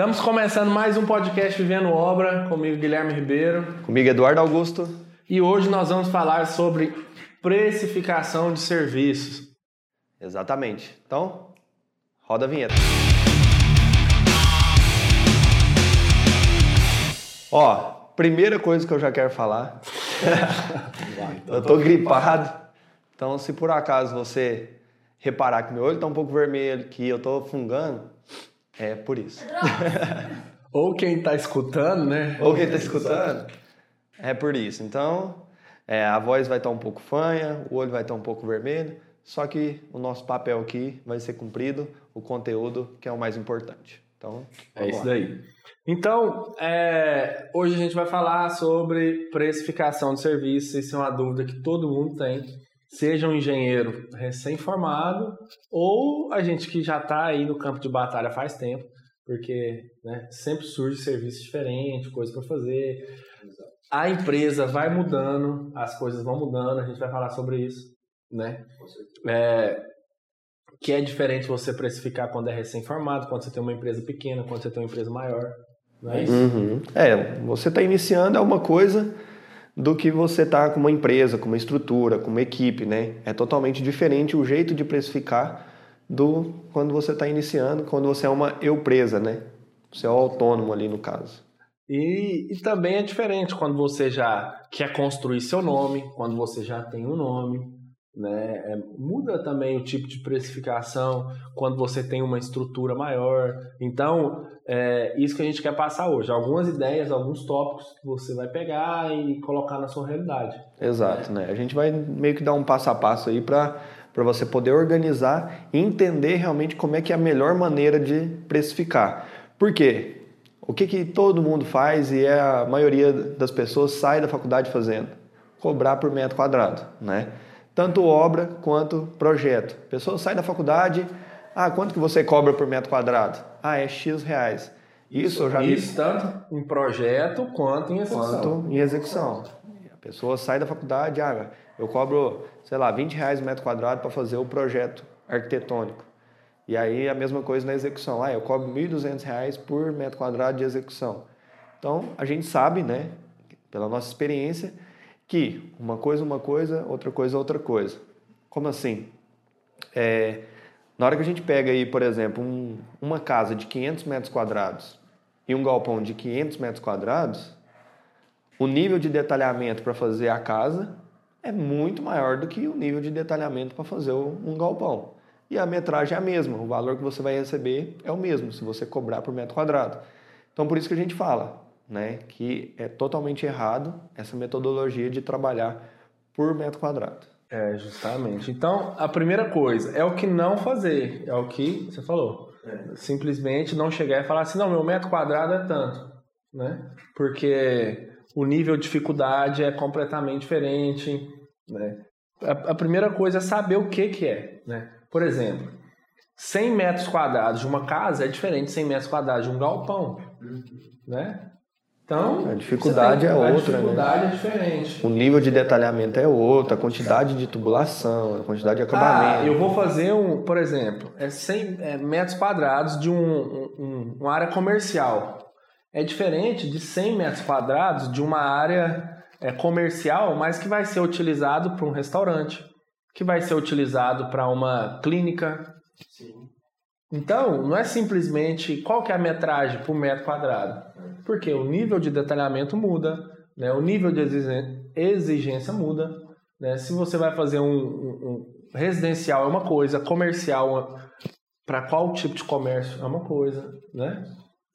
Estamos começando mais um podcast Vivendo Obra, comigo Guilherme Ribeiro. Comigo Eduardo Augusto. E hoje nós vamos falar sobre precificação de serviços. Exatamente. Então, roda a vinheta. Ó, primeira coisa que eu já quero falar. eu tô gripado. Então, se por acaso você reparar que meu olho tá um pouco vermelho, que eu tô fungando, é por isso. Ou quem tá escutando, né? Ou quem tá escutando, é por isso. Então, é, a voz vai estar tá um pouco fanha, o olho vai estar tá um pouco vermelho, só que o nosso papel aqui vai ser cumprido, o conteúdo que é o mais importante. Então, é isso daí. Então, é, hoje a gente vai falar sobre precificação de serviços. Isso é uma dúvida que todo mundo tem. Seja um engenheiro recém-formado ou a gente que já está aí no campo de batalha faz tempo, porque né, sempre surge serviço diferente, coisa para fazer. A empresa vai mudando, as coisas vão mudando, a gente vai falar sobre isso, né? É, que é diferente você precificar quando é recém-formado, quando você tem uma empresa pequena, quando você tem uma empresa maior. Não é isso? Uhum. É, você está iniciando é uma coisa do que você está com uma empresa, com uma estrutura, com uma equipe, né? É totalmente diferente o jeito de precificar do quando você está iniciando, quando você é uma empresa, né? Você é o autônomo ali no caso. E, e, também é diferente quando você já quer construir seu nome, quando você já tem um nome, né? É, muda também o tipo de precificação quando você tem uma estrutura maior. Então, é isso que a gente quer passar hoje. Algumas ideias, alguns tópicos que você vai pegar e colocar na sua realidade. Exato, né? A gente vai meio que dar um passo a passo aí para para você poder organizar e entender realmente como é que é a melhor maneira de precificar. Por quê? O que, que todo mundo faz e é a maioria das pessoas sai da faculdade fazendo? Cobrar por metro quadrado, né? Tanto obra quanto projeto. A pessoa sai da faculdade, ah, quanto que você cobra por metro quadrado? Ah, é X reais. Isso eu já vi. Isso tanto em projeto quanto em execução. Quanto em execução. A pessoa sai da faculdade, ah, eu cobro, sei lá, 20 reais metro quadrado para fazer o projeto arquitetônico. E aí a mesma coisa na execução. Ah, eu cobro 1.200 reais por metro quadrado de execução. Então, a gente sabe, né, pela nossa experiência, que uma coisa uma coisa, outra coisa outra coisa. Como assim? É, na hora que a gente pega aí, por exemplo, um, uma casa de 500 metros quadrados e um galpão de 500 metros quadrados, o nível de detalhamento para fazer a casa é muito maior do que o nível de detalhamento para fazer um galpão. E a metragem é a mesma, o valor que você vai receber é o mesmo, se você cobrar por metro quadrado. Então, por isso que a gente fala, né, que é totalmente errado essa metodologia de trabalhar por metro quadrado. É, justamente. Então, a primeira coisa é o que não fazer, é o que você falou. É. Simplesmente não chegar e falar assim, não, meu metro quadrado é tanto, né? Porque o nível de dificuldade é completamente diferente, né? A, a primeira coisa é saber o que que é, né? Por exemplo, 100 metros quadrados de uma casa é diferente de 100 metros quadrados de um galpão, né? Então, a dificuldade é outra, a dificuldade né? é diferente. O nível de detalhamento é outro, a quantidade de tubulação, a quantidade de acabamento. Ah, eu vou fazer um, por exemplo, é 100 é, metros quadrados de um, um, uma área comercial. É diferente de 100 metros quadrados de uma área é, comercial, mas que vai ser utilizado para um restaurante, que vai ser utilizado para uma clínica. Sim. Então, não é simplesmente qual que é a metragem por metro quadrado. Porque o nível de detalhamento muda, né? o nível de exigência muda. Né? Se você vai fazer um, um, um residencial é uma coisa, comercial para qual tipo de comércio é uma coisa, né?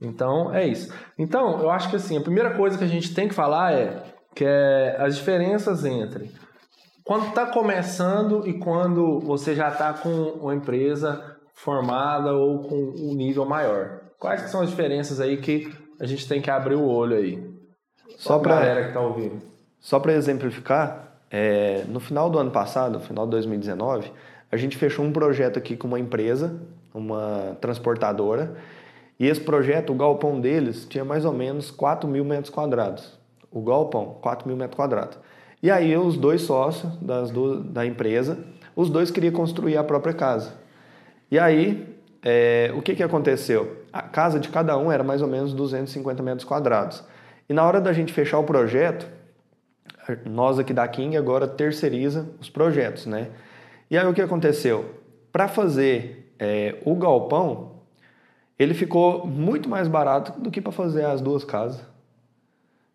Então, é isso. Então, eu acho que assim, a primeira coisa que a gente tem que falar é que é as diferenças entre quando está começando e quando você já está com uma empresa formada ou com um nível maior. Quais que são as diferenças aí que a gente tem que abrir o olho aí? Só para galera que está ouvindo. Só para exemplificar, é, no final do ano passado, no final de 2019, a gente fechou um projeto aqui com uma empresa, uma transportadora, e esse projeto, o galpão deles, tinha mais ou menos 4 mil metros quadrados. O galpão, 4 mil metros quadrados. E aí os dois sócios das do, da empresa, os dois queriam construir a própria casa. E aí é, o que, que aconteceu? A casa de cada um era mais ou menos 250 metros quadrados. E na hora da gente fechar o projeto, nós aqui da King agora terceiriza os projetos, né? E aí o que aconteceu? Para fazer é, o galpão, ele ficou muito mais barato do que para fazer as duas casas.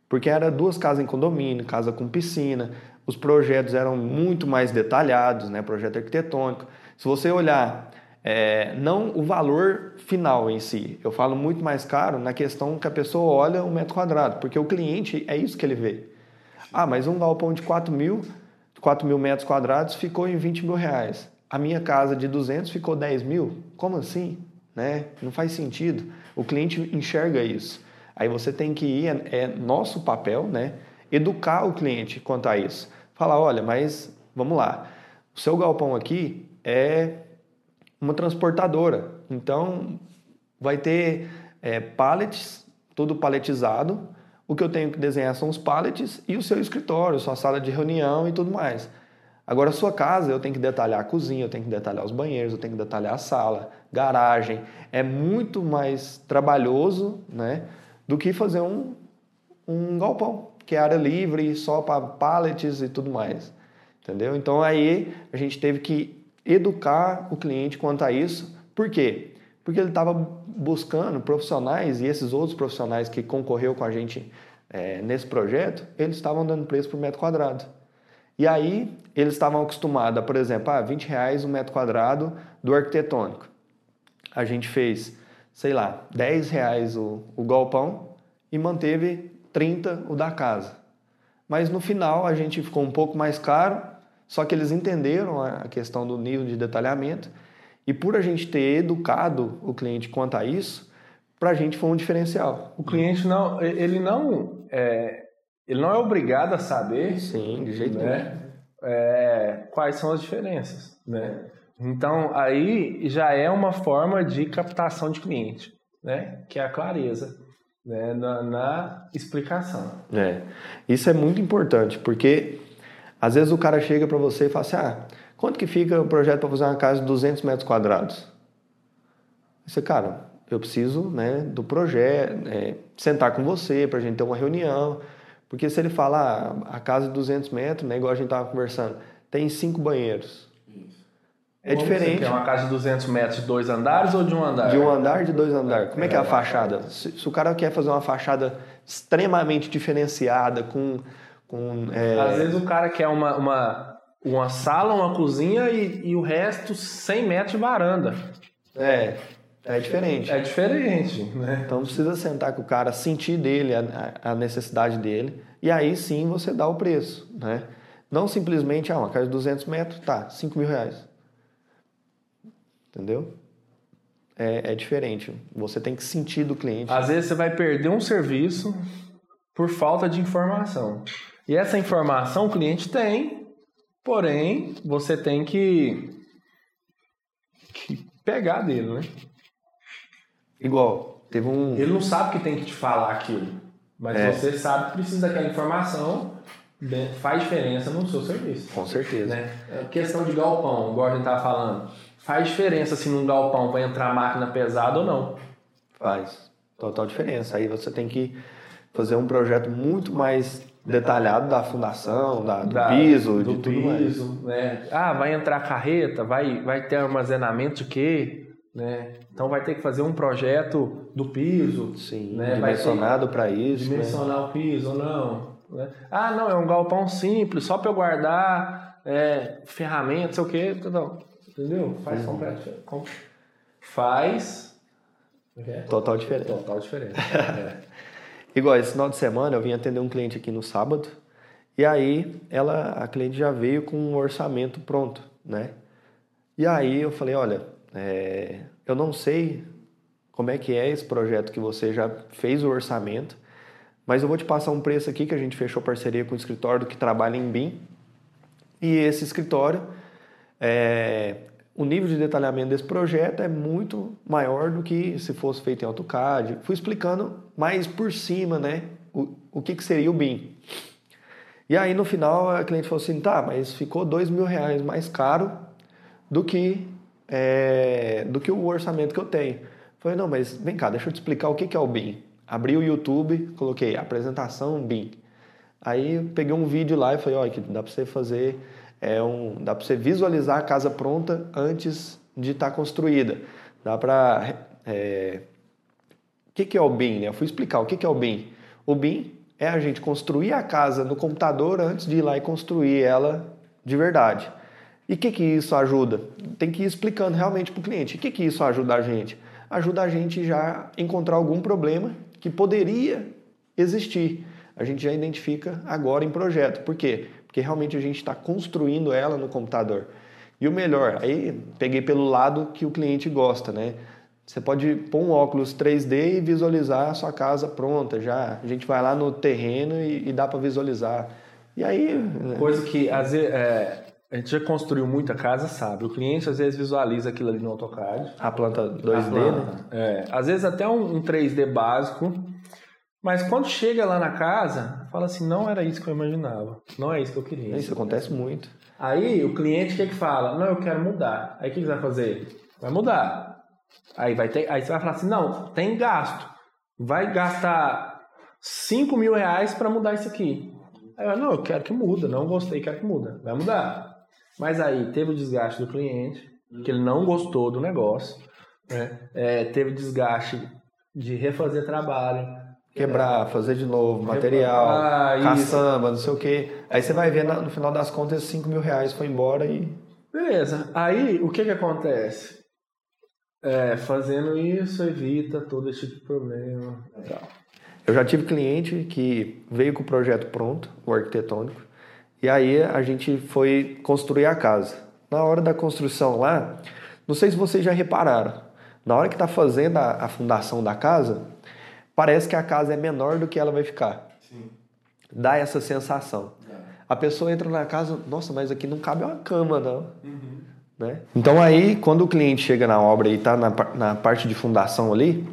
Porque era duas casas em condomínio, casa com piscina, os projetos eram muito mais detalhados, né? Projeto arquitetônico. Se você olhar é, não o valor final em si. Eu falo muito mais caro na questão que a pessoa olha o metro quadrado, porque o cliente é isso que ele vê. Ah, mas um galpão de 4 mil, 4 mil metros quadrados ficou em 20 mil reais. A minha casa de 200 ficou 10 mil? Como assim? Né? Não faz sentido. O cliente enxerga isso. Aí você tem que ir, é, é nosso papel, né? Educar o cliente quanto a isso. Falar, olha, mas vamos lá. O seu galpão aqui é uma transportadora. Então, vai ter é, pallets, tudo paletizado. O que eu tenho que desenhar são os pallets e o seu escritório, sua sala de reunião e tudo mais. Agora, a sua casa, eu tenho que detalhar a cozinha, eu tenho que detalhar os banheiros, eu tenho que detalhar a sala, garagem. É muito mais trabalhoso né, do que fazer um, um galpão, que é área livre, só para pallets e tudo mais. Entendeu? Então, aí a gente teve que educar o cliente quanto a isso. Por quê? Porque ele estava buscando profissionais e esses outros profissionais que concorreu com a gente é, nesse projeto, eles estavam dando preço por metro quadrado. E aí eles estavam acostumados por exemplo, a 20 reais um metro quadrado do arquitetônico. A gente fez, sei lá, 10 reais o, o galpão e manteve 30 o da casa. Mas no final a gente ficou um pouco mais caro só que eles entenderam a questão do nível de detalhamento e por a gente ter educado o cliente quanto a isso, para a gente foi um diferencial. O cliente não, ele não, é, ele não é obrigado a saber. Sim, de jeito né, é, quais são as diferenças, né? Então aí já é uma forma de captação de cliente, né? Que é a clareza. Né, na, na explicação. É, isso é muito importante, porque às vezes o cara chega para você e fala assim: ah, quanto que fica o projeto para fazer uma casa de 200 metros quadrados? Você, cara, eu preciso né, do projeto, é, sentar com você para a gente ter uma reunião. Porque se ele falar ah, a casa de 200 metros, né, igual a gente estava conversando, tem cinco banheiros. É Como diferente. É uma casa de 200 metros de dois andares ou de um andar? De um andar de dois andares. Como é que é a fachada? Se, se o cara quer fazer uma fachada extremamente diferenciada, com com, é... Às vezes o cara quer uma, uma, uma sala, uma cozinha e, e o resto 100 metros de varanda. É, é diferente. É diferente, né? Então precisa sentar com o cara, sentir dele a, a, necessidade dele e aí sim você dá o preço, né? Não simplesmente, ah, uma casa de 200 metros, tá, 5 mil reais. Entendeu? É, é diferente. Você tem que sentir do cliente. Às vezes você vai perder um serviço por falta de informação. E essa informação o cliente tem, porém você tem que, que pegar dele, né? Igual, teve um. Ele não sabe que tem que te falar aquilo, mas é. você sabe que precisa daquela informação, né, faz diferença no seu serviço. Com certeza. Né? A é questão de galpão, igual a gente estava falando, faz diferença se num galpão vai entrar máquina pesada ou não. Faz. Total diferença. Aí você tem que fazer um projeto muito mais detalhado da fundação, da, do da, piso, do de tudo piso, mais. Né? Ah, vai entrar carreta, vai, vai ter armazenamento de quê? Né? Então vai ter que fazer um projeto do piso. Sim, né? dimensionado para isso. Né? Dimensionar né? o piso ou não. Né? Ah, não, é um galpão simples, só para eu guardar é, ferramentas, sei o quê. Não, entendeu? Faz uhum. completo. Faz. Total diferença. Total diferença. é. Igual esse final de semana eu vim atender um cliente aqui no sábado e aí ela, a cliente já veio com um orçamento pronto, né? E aí eu falei, olha, é, eu não sei como é que é esse projeto que você já fez o orçamento, mas eu vou te passar um preço aqui que a gente fechou parceria com o escritório que trabalha em BIM e esse escritório é, o nível de detalhamento desse projeto é muito maior do que se fosse feito em AutoCAD. Fui explicando mais por cima, né, o, o que, que seria o BIM. E aí no final a cliente falou assim, tá, mas ficou dois mil reais mais caro do que é, do que o orçamento que eu tenho. Falei, não, mas vem cá, deixa eu te explicar o que, que é o BIM. Abri o YouTube, coloquei apresentação BIM. Aí peguei um vídeo lá e falei, olha, que dá para você fazer, é um, dá para você visualizar a casa pronta antes de estar tá construída. Dá para... É, o que, que é o BIM? Né? Eu fui explicar o que, que é o BIM. O BIM é a gente construir a casa no computador antes de ir lá e construir ela de verdade. E o que, que isso ajuda? Tem que ir explicando realmente para o cliente. O que, que isso ajuda a gente? Ajuda a gente já encontrar algum problema que poderia existir. A gente já identifica agora em projeto. Por quê? Porque realmente a gente está construindo ela no computador. E o melhor, aí peguei pelo lado que o cliente gosta, né? Você pode pôr um óculos 3D e visualizar a sua casa pronta já. A gente vai lá no terreno e, e dá para visualizar. E aí. Né? Coisa que às vezes, é, a gente já construiu muita casa, sabe? O cliente às vezes visualiza aquilo ali no AutoCAD. A planta 2D, a planta, né? É. Às vezes até um, um 3D básico. Mas quando chega lá na casa, fala assim, não era isso que eu imaginava. Não é isso que eu queria. Isso acontece muito. Aí o cliente o que, é que fala? Não, eu quero mudar. Aí o que, que você vai fazer? Vai mudar. Aí, vai ter, aí você vai falar assim, não, tem gasto. Vai gastar 5 mil reais para mudar isso aqui. Aí eu, não, eu quero que muda, não gostei, quero que muda. Vai mudar. Mas aí teve o desgaste do cliente, que ele não gostou do negócio, né? É, teve desgaste de refazer trabalho. Quebrar, fazer de novo, material, ah, caçamba, não sei o quê. Aí você vai ver no final das contas, 5 mil reais foi embora e. Beleza. Aí o que que acontece? É, fazendo isso evita todo esse tipo de problema. Eu já tive cliente que veio com o projeto pronto, o arquitetônico, e aí a gente foi construir a casa. Na hora da construção lá, não sei se vocês já repararam, na hora que está fazendo a, a, fundação da casa, parece que a casa é menor do que ela vai ficar. Sim. Dá essa sensação. É. A pessoa entra na casa, nossa, mas aqui não cabe uma cama, não. Uhum. Né? Então aí, quando o cliente chega na obra e está na, na parte de fundação ali,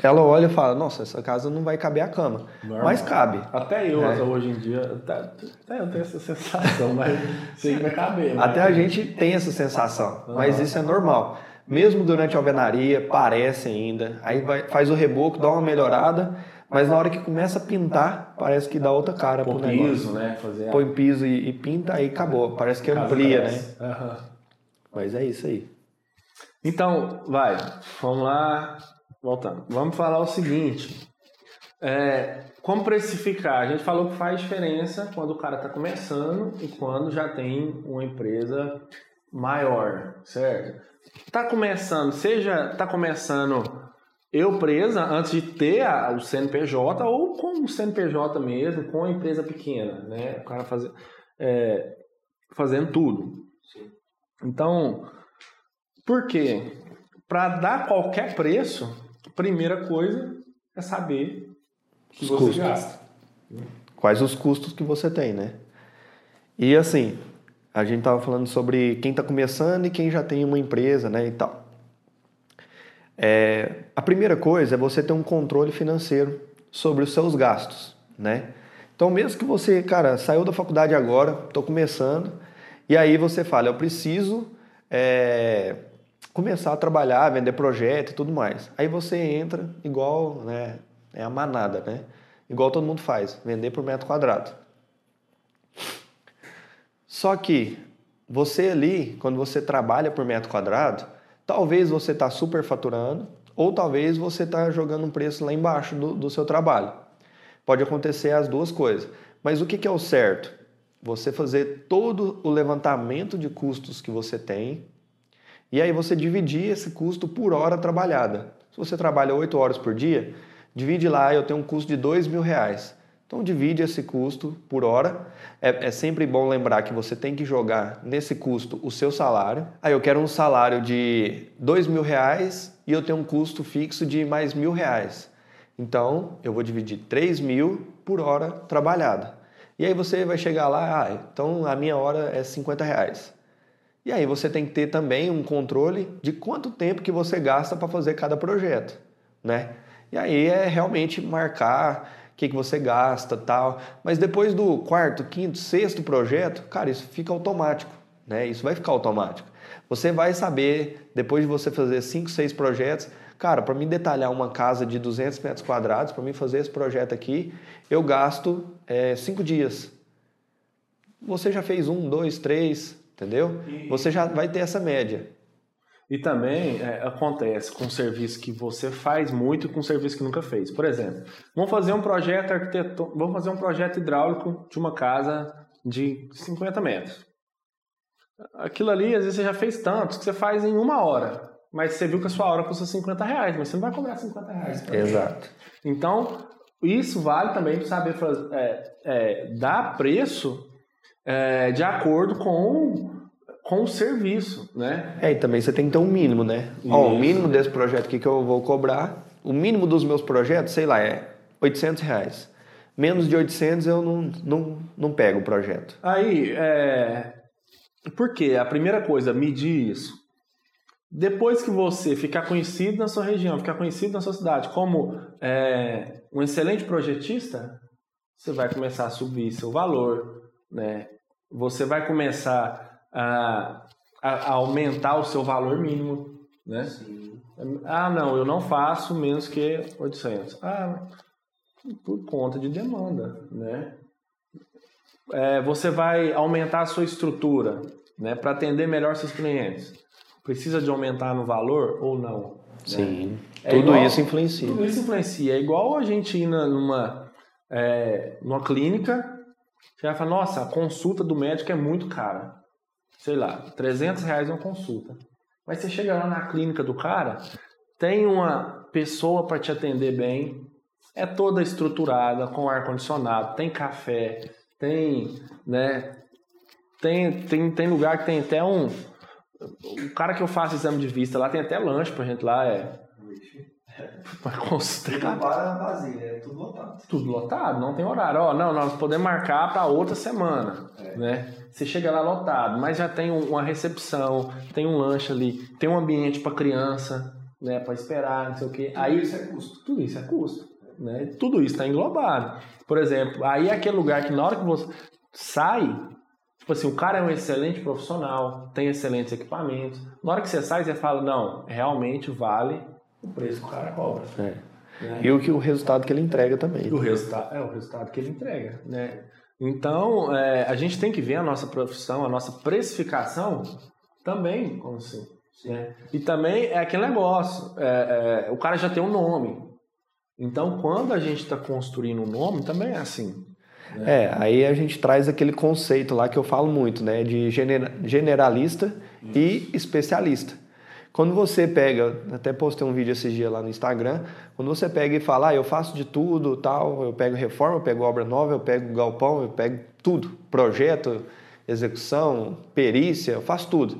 ela olha e fala, nossa, essa casa não vai caber a cama. Normal. Mas cabe. Até eu, é. hoje em dia, até, até, eu tenho essa sensação, mas sei que vai caber. Mas... Até a gente tem essa sensação, mas isso é normal. Mesmo durante a alvenaria, parece ainda. Aí vai, faz o reboco, dá uma melhorada, mas na hora que começa a pintar, parece que dá outra cara Põe pro negócio. piso, né? Fazer Põe piso e, e, pinta, aí acabou. Parece que amplia, né? Uhum. Mas é isso aí. Então, vai, vamos lá voltando. Vamos falar o seguinte. É, como precificar? A gente falou que faz diferença quando o cara está começando e quando já tem uma empresa maior, certo? Está começando, seja está começando eu presa antes de ter a, o CNPJ ou com o CNPJ mesmo, com a empresa pequena, né? O cara fazer, é, fazendo tudo. Então, por quê? Para dar qualquer preço, primeira coisa é saber que os você custos. gasta. Quais os custos que você tem, né? E assim, a gente estava falando sobre quem está começando e quem já tem uma empresa, né, e tal. É, a primeira coisa é você ter um controle financeiro sobre os seus gastos, né? Então, mesmo que você, cara, saiu da faculdade agora, estou começando, e aí você fala, eu preciso é, começar a trabalhar, vender projeto e tudo mais. Aí você entra igual, né, é a manada, né? Igual todo mundo faz, vender por metro quadrado. Só que você ali, quando você trabalha por metro quadrado, talvez você está superfaturando ou talvez você está jogando um preço lá embaixo do, do, seu trabalho. Pode acontecer as duas coisas. Mas o que, que é o certo? Você fazer todo o levantamento de custos que você tem, e aí você dividir esse custo por hora trabalhada. Se você trabalha 8 horas por dia, divide lá, eu tenho um custo de 2 mil reais. Então divide esse custo por hora. É, é, sempre bom lembrar que você tem que jogar nesse custo o seu salário. Aí eu quero um salário de dois mil reais e eu tenho um custo fixo de mais mil reais. Então eu vou dividir 3 mil por hora trabalhada. E aí você vai chegar lá, ah, então a minha hora é 50 reais. E aí você tem que ter também um controle de quanto tempo que você gasta para fazer cada projeto, né? E aí é realmente marcar que, que você gasta tal. Mas depois do quarto, quinto, sexto projeto, cara, isso fica automático, né? Isso vai ficar automático. Você vai saber, depois de você fazer 5, 6 projetos, cara, para mim detalhar uma casa de 200 metros quadrados, para mim fazer esse projeto aqui, eu gasto 5 é, dias. Você já fez um, dois, três, entendeu? Você já vai ter essa média. E também é, acontece com serviço que você faz muito e com serviço que nunca fez. Por exemplo, vamos fazer um projeto arquiteto, vamos fazer um projeto hidráulico de uma casa de 50 metros. Aquilo ali, às vezes você já fez tantos que você faz em uma hora. Mas você viu que a sua hora custa 50 reais, mas você não vai cobrar 50 reais. Exato. Então, isso vale também para saber é, é, dar preço é, de acordo com com o serviço, né? É, e também você tem que ter um mínimo, né? Ó, o mínimo desse projeto aqui que eu vou cobrar, o mínimo dos meus projetos, sei lá, é 800 reais. Menos de 800 eu não, não, não pego o projeto. Aí, é... por quê? A primeira coisa, medir isso. Depois que você ficar conhecido na sua região, ficar conhecido na sua cidade como é, um excelente projetista, você vai começar a subir seu valor, né? Você vai começar a, a, aumentar o seu valor mínimo, né? Sim. Ah, não, eu não faço menos que 800. Ah, por conta de demanda, né? É, você vai aumentar a sua estrutura, né, para atender melhor seus clientes. Precisa de aumentar no valor ou não? Sim. Né? É tudo igual, isso influencia. Tudo isso influencia. É igual a gente ir numa, é, numa clínica, você vai falar, nossa, a consulta do médico é muito cara sei lá, 300 reais uma consulta. Mas você chega lá na clínica do cara, tem uma pessoa para te atender bem, é toda estruturada, com ar-condicionado, tem café, tem, né, tem, tem, tem lugar que tem até um... O cara que eu faço exame de vista lá tem até lanche pra gente lá, é... Para consultar. Tudo vazio, é tudo lotado. Tudo lotado, não tem horário. Ó, não, nós podemos marcar para outra semana, é. né? Você chega lá lotado, mas já tem uma recepção, tem um lanche ali, tem um ambiente para criança, né, para esperar, não sei o quê. Tudo aí isso é custo. Tudo isso é custo, né? Tudo isso está englobado. Por exemplo, aí é aquele lugar que na hora que você sai, tipo assim, o cara é um excelente profissional, tem excelentes equipamentos. Na hora que você sai, você fala, não, realmente vale o preço que o cara cobra. É. Né? E o que o resultado que ele entrega também. O resultado é o resultado que ele entrega, né? Então, é, a gente tem que ver a nossa profissão, a nossa precificação também como assim. Né? E também é aquele negócio, é, é, o cara já tem um nome. Então, quando a gente está construindo um nome, também é assim. Né? É, aí a gente traz aquele conceito lá que eu falo muito, né? De generalista Isso. e especialista. Quando você pega, até postei um vídeo esses dias lá no Instagram, quando você pega e fala, ah, eu faço de tudo, tal, eu pego reforma, eu pego obra nova, eu pego galpão, eu pego tudo, projeto, execução, perícia, eu faço tudo.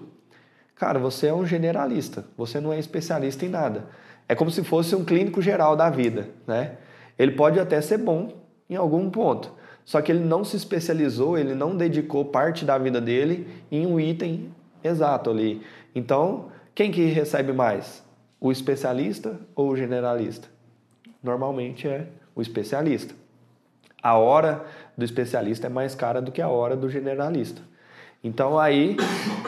Cara, você é um generalista, você não é especialista em nada. É como se fosse um clínico geral da vida, né? Ele pode até ser bom em algum ponto, só que ele não se especializou, ele não dedicou parte da vida dele em um item exato ali. Então, quem que recebe mais? O especialista ou o generalista? Normalmente é o especialista. A hora do especialista é mais cara do que a hora do generalista. Então aí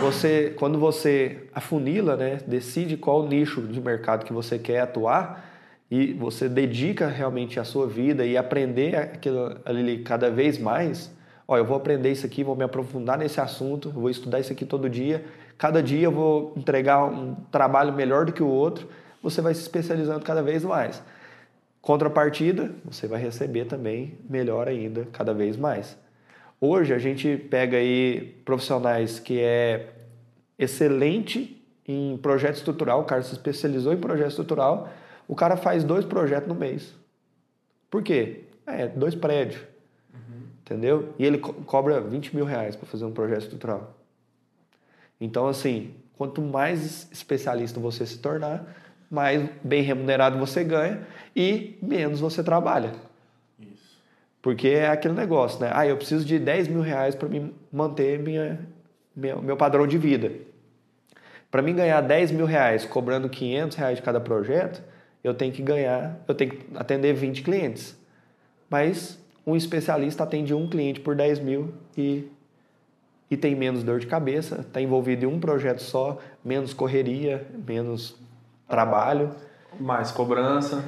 você, quando você afunila, né, decide qual nicho de mercado que você quer atuar e você dedica realmente a sua vida e aprender aquilo ali cada vez mais, ó, eu vou aprender isso aqui, vou me aprofundar nesse assunto, vou estudar isso aqui todo dia cada dia eu vou entregar um trabalho melhor do que o outro, você vai se especializando cada vez mais. Contrapartida, você vai receber também melhor ainda, cada vez mais. Hoje a gente pega aí profissionais que é excelente em projeto estrutural, o cara se especializou em projeto estrutural, o cara faz dois projetos no mês. Por quê? É, dois prédios. Uhum. Entendeu? E ele co cobra 20 mil reais para fazer um projeto estrutural. Então, assim, quanto mais especialista você se tornar, mais bem remunerado você ganha e menos você trabalha. Isso. Porque é aquele negócio, né? Ah, eu preciso de 10 mil reais para me manter minha, minha, meu padrão de vida. Para mim ganhar 10 mil reais cobrando 500 reais de cada projeto, eu tenho que ganhar, eu tenho que atender 20 clientes. Mas um especialista atende um cliente por 10 mil e e tem menos dor de cabeça, está envolvido em um projeto só, menos correria, menos trabalho. Mais cobrança.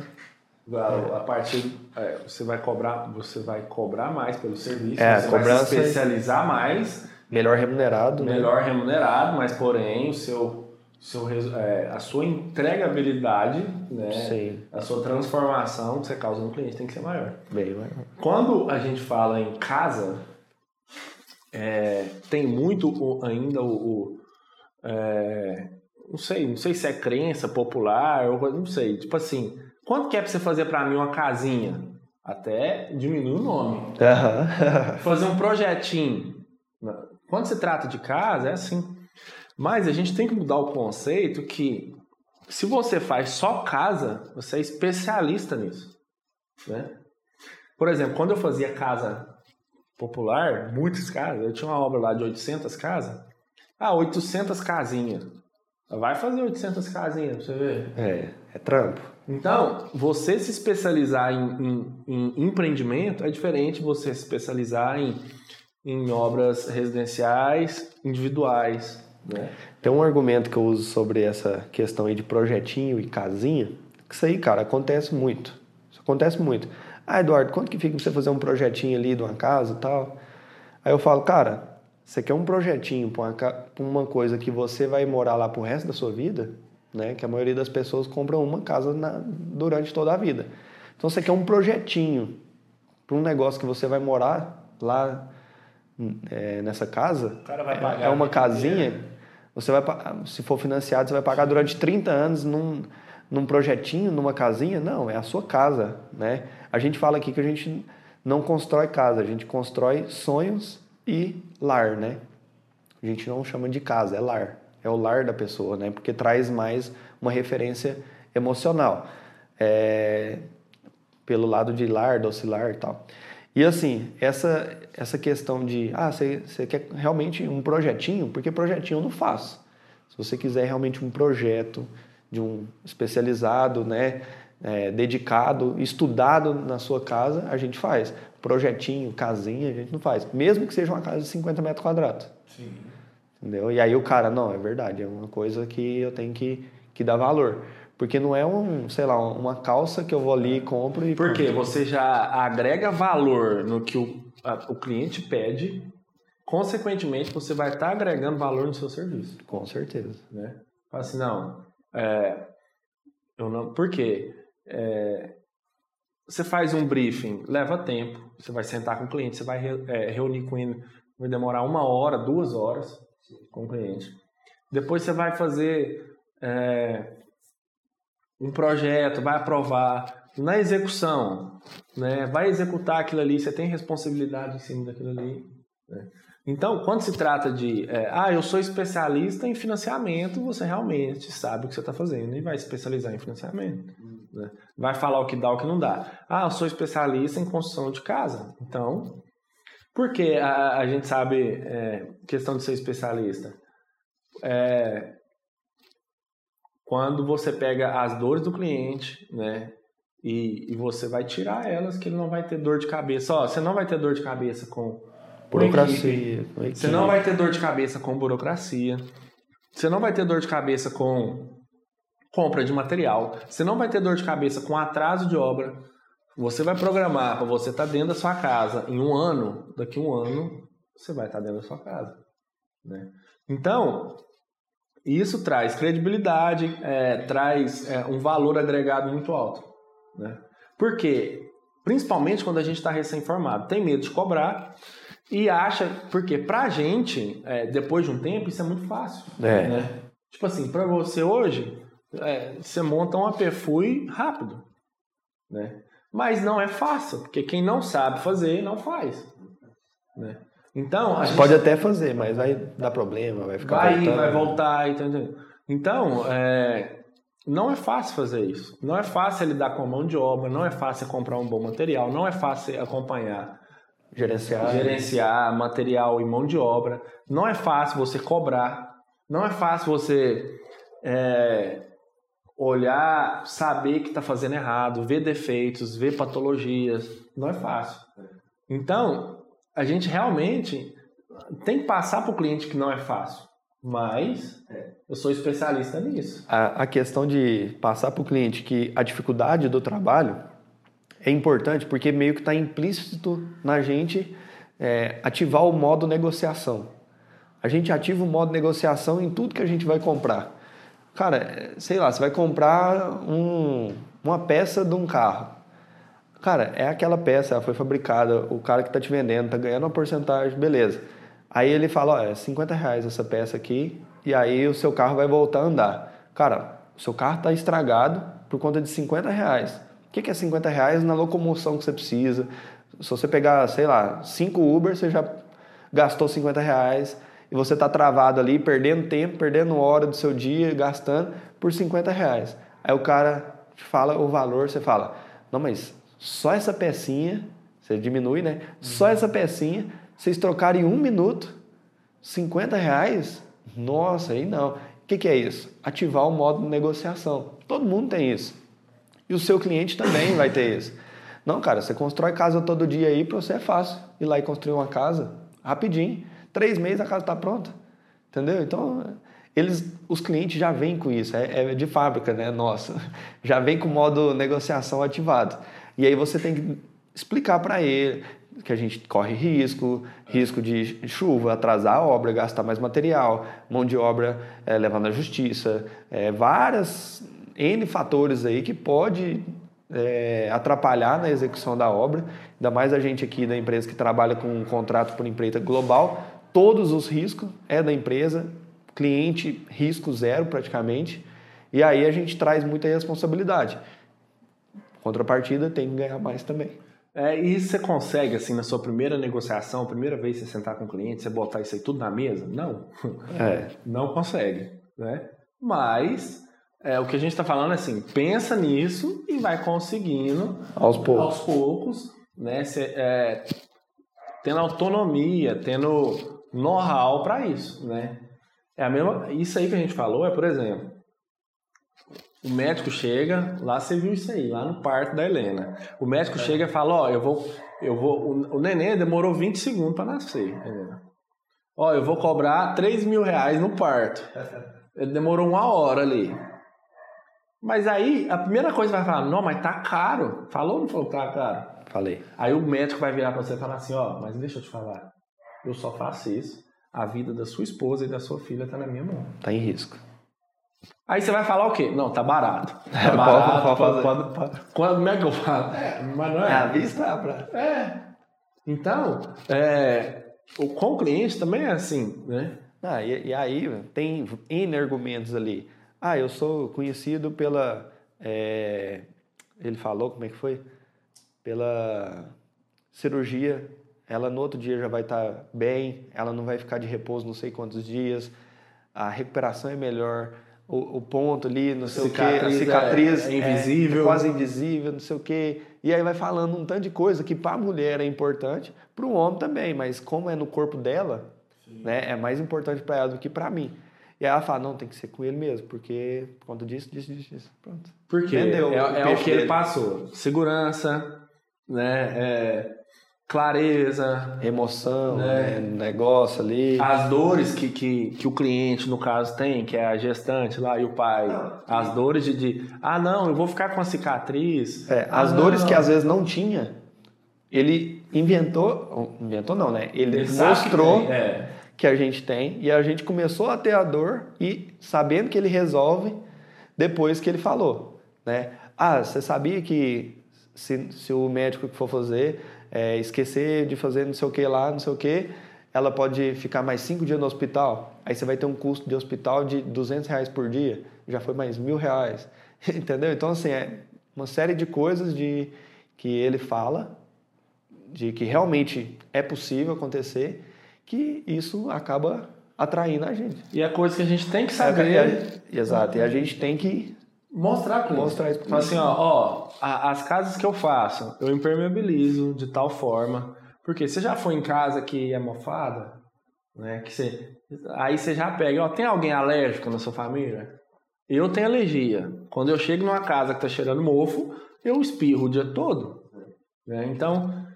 A, a partir é, você vai cobrar, você vai cobrar mais pelo serviço, É, você cobrança- vai se especializar mais, Melhor remunerado, né? melhor remunerado, mas porém o seu, seu é, a sua entregabilidade, né, Sim, a sua transformação que você causa no cliente tem que ser maior. bem maior. Quando a gente fala em casa, é, tem muito ainda o, o, é, não sei, não sei se é crença popular ou não sei, tipo assim, quanto que é pra você fazer pra mim uma casinha? Até diminui o nome. Fazer um projetinho. Quando se trata de casa, é assim. Mas a gente tem que mudar o conceito que se você faz só casa, você é especialista nisso. Né? Por exemplo, quando eu fazia casa popular, muitas casas, eu tinha uma obra lá de 800 casas. Ah, 800 casinhas. Vai fazer 800 casinhas pra você ver. É, é trampo. Então, você se especializar em, em- em empreendimento é diferente de você se especializar em, em obras residenciais individuais. Né? Tem um argumento que eu uso sobre essa questão aí de projetinho e casinha, que isso aí, cara, acontece muito. Isso acontece muito. Ah, Eduardo, quanto que fica pra você fazer um projetinho ali de uma casa e tal? Aí eu falo, cara, você quer um projetinho pra uma, pra uma coisa que você vai morar lá pro resto da sua vida, né? Que a maioria das pessoas compram uma casa na- durante toda a vida. Então você quer um projetinho para um negócio que você vai morar lá é, nessa casa, cara vai é- pagar é uma casinha, você vai, se for financiado, você vai pagar durante 30 anos num, num projetinho, numa casinha? Não, é a sua casa, né? A gente fala aqui que a gente não constrói casa, a gente constrói sonhos e lar, né? A gente não chama de casa, é lar. É o lar da pessoa, né? Porque traz mais uma referência emocional. É, pelo lado de lar, docilar e tal. E assim, essa, essa questão de, ah, você, você quer realmente um projetinho? Porque projetinho eu não faço. Se você quiser realmente um projeto de um especializado, né, é, dedicado, estudado na sua casa, a gente faz. Projetinho, casinha, a gente não faz. Mesmo que seja uma casa de 50 metros quadrados. Sim. Entendeu? E aí o cara, não, é verdade, é uma coisa que eu tenho que, que dar valor. Porque não é um, sei lá, uma calça que eu vou ali e compro e. Porque você já agrega valor no que o, a- o cliente pede, consequentemente você vai estar agregando valor no seu serviço. Com certeza. né? Fala assim, não, é, eu não, por quê? É, você faz um briefing, leva tempo, você vai sentar com o cliente, você vai re- é, reunir com ele, vai demorar uma hora, duas horas com o cliente. Depois você vai fazer é, um projeto, vai aprovar. Na execução, né, vai executar aquilo ali, você tem responsabilidade em cima daquilo ali. né? Então, quando se trata de, é, ah, eu sou especialista em financiamento, você realmente sabe o que você está fazendo e vai especializar em financiamento. Né? Vai falar o que dá, o que não dá. Ah, eu sou especialista em construção de casa. Então, por que a, a gente sabe é, questão de ser especialista? É, quando você pega as dores do cliente, né? E, e você vai tirar elas, que ele não vai ter dor de cabeça. Ó, você não vai ter dor de cabeça com Burocracia. com você não vai ter dor de cabeça com burocracia. Você não vai ter dor de cabeça com compra de material. Você não vai ter dor de cabeça com atraso de obra. Você vai programar para você estar dentro da sua casa em um ano. Daqui a um ano, você vai estar dentro da sua casa. né? Então, isso traz credibilidade, é, traz é, um valor agregado muito alto. Né? Por quê? Principalmente quando a gente está recém-formado. Tem medo de cobrar e acha... Porque pra gente, é, depois de um tempo, isso é muito fácil. É. né? Tipo assim, pra você hoje, é, você monta um APFUI rápido. Né? Mas não é fácil, porque quem não sabe fazer, não faz. Né? Então, a gente pode até fazer, mas vai dar problema, vai ficar vai voltando. vai voltar, entendeu? Então, é, não é fácil fazer isso. Não é fácil lidar com a mão de obra, não é fácil comprar um bom material, não é fácil acompanhar, Gerenciar. gerenciar material e mão de obra, não é fácil você cobrar, não é fácil você é, olhar, saber que está fazendo errado, ver defeitos, ver patologias, não é fácil. Então, a gente realmente tem que passar para o cliente que não é fácil. Mas eu sou especialista nisso. A, a questão de passar para o cliente que a dificuldade do trabalho é importante porque meio que está implícito na gente é, ativar o modo negociação. A gente ativa o modo negociação em tudo que a gente vai comprar. Cara, sei lá, você vai comprar um, uma peça de um carro. Cara, é aquela peça, ela foi fabricada, o cara que está te vendendo está ganhando uma porcentagem, beleza. Aí ele fala, ó, é 50 reais essa peça aqui, e aí o seu carro vai voltar a andar. Cara, o seu carro está estragado por conta de 50 reais. O que é 50 reais na locomoção que você precisa? Se você pegar, sei lá, 5 Uber, você já gastou 50 reais e você está travado ali, perdendo tempo, perdendo hora do seu dia, gastando por 50 reais. Aí o cara te fala o valor, você fala, não, mas só essa pecinha, você diminui, né? Só essa pecinha, vocês trocarem um minuto, 50 reais? Nossa, aí não. O que, que é isso? Ativar o modo de negociação. Todo mundo tem isso. E o seu cliente também vai ter isso. Não, cara, você constrói casa todo dia aí, para você é fácil ir lá e construir uma casa rapidinho. Três meses a casa está pronta. Entendeu? Então, eles, os clientes já vêm com isso. É, é de fábrica, né? Nossa. Já vem com o modo negociação ativado. E aí você tem que explicar para ele que a gente corre risco, risco de chuva, atrasar a obra, gastar mais material, mão de obra é, levar na justiça, é, várias N fatores aí que pode é, atrapalhar na execução da obra, ainda mais a gente aqui da empresa que trabalha com um contrato por empreita global, todos os riscos é da empresa, cliente risco zero praticamente, e aí a gente traz muita responsabilidade. Contrapartida tem que ganhar mais também. É, e você consegue, assim, na sua primeira negociação, primeira vez que você sentar com o cliente, você botar isso aí tudo na mesa? Não. É. Não consegue, né? Mas é, o que a gente está falando é assim, pensa nisso e vai conseguindo aos poucos, aos poucos né? Cê, é, tendo autonomia, tendo know-how para isso, né? É a mesma, isso aí que a gente falou é, por exemplo, o médico chega, lá você viu isso aí, lá no parto da Helena. O médico é. chega e fala, ó, eu vou, eu vou, o, o neném demorou 20 segundos para nascer, Helena. Ó, eu vou cobrar 3 mil reais no parto. Ele demorou uma hora ali. Mas aí, a primeira coisa vai falar, não, mas tá caro. Falou ou não falou que tá caro? Falei. Aí o médico vai virar para você e falar assim, ó, mas deixa eu te falar. Eu só faço isso. A vida da sua esposa e da sua filha tá na minha mão. Tá em risco. Aí você vai falar o quê? Não, tá barato. Tá barato. pode, pode, pode, quando, como é que eu falo? É, mas não é. É a vista pra... É. Então, é, o, com o cliente também é assim, né? Ah, e, e, aí tem N argumentos ali. Ah, eu sou conhecido pela. É, ele falou, como é que foi? Pela cirurgia. Ela no outro dia já vai estar tá bem, ela não vai ficar de repouso não sei quantos dias, a recuperação é melhor o, o ponto ali, não sei cicatriz, o que, a cicatriz é, é invisível. É, quase invisível, não sei o que. E aí vai falando um tanto de coisa que para a mulher é importante, para o homem também, mas como é no corpo dela, né, é mais importante para ela do que para mim. E aí ela fala, não, tem que ser com ele mesmo, porque por conta disso, disso, disso, disso. Pronto. Porque Entendeu? é, é o que dele. ele passou. Segurança, né? Clareza, emoção, né? né? negócio ali. As dores que, que, que o cliente, no caso, tem, que é a gestante lá e o pai. As dores de, de ah, não, eu vou ficar com a cicatriz. É, as ah, dores não. que às vezes não tinha, ele inventou, inventou não, né? Ele, ele mostrou que, é. que a gente tem e a gente começou a ter a dor e sabendo que ele resolve depois que ele falou, né? Ah, você sabia que se, se o médico que for fazer é, esquecer de fazer não sei o que lá, não sei o que, ela pode ficar mais cinco dias no hospital. Aí você vai ter um custo de hospital de 200 reais por dia, já foi mais mil reais, entendeu? Então assim é uma série de coisas de que ele fala de que realmente é possível acontecer, que isso acaba atraindo a gente. E é coisa que a gente tem que saber. É, é, exato, e a gente tem que Mostrar com Mostrar isso. Assim, ó, ó, as casas que eu faço, eu impermeabilizo de tal forma. Porque você já foi em casa que é mofada, né? Que você, aí você já pega, ó, tem alguém alérgico na sua família? Eu tenho alergia. Quando eu chego numa casa que tá cheirando mofo, eu espirro o dia todo. Né? Então,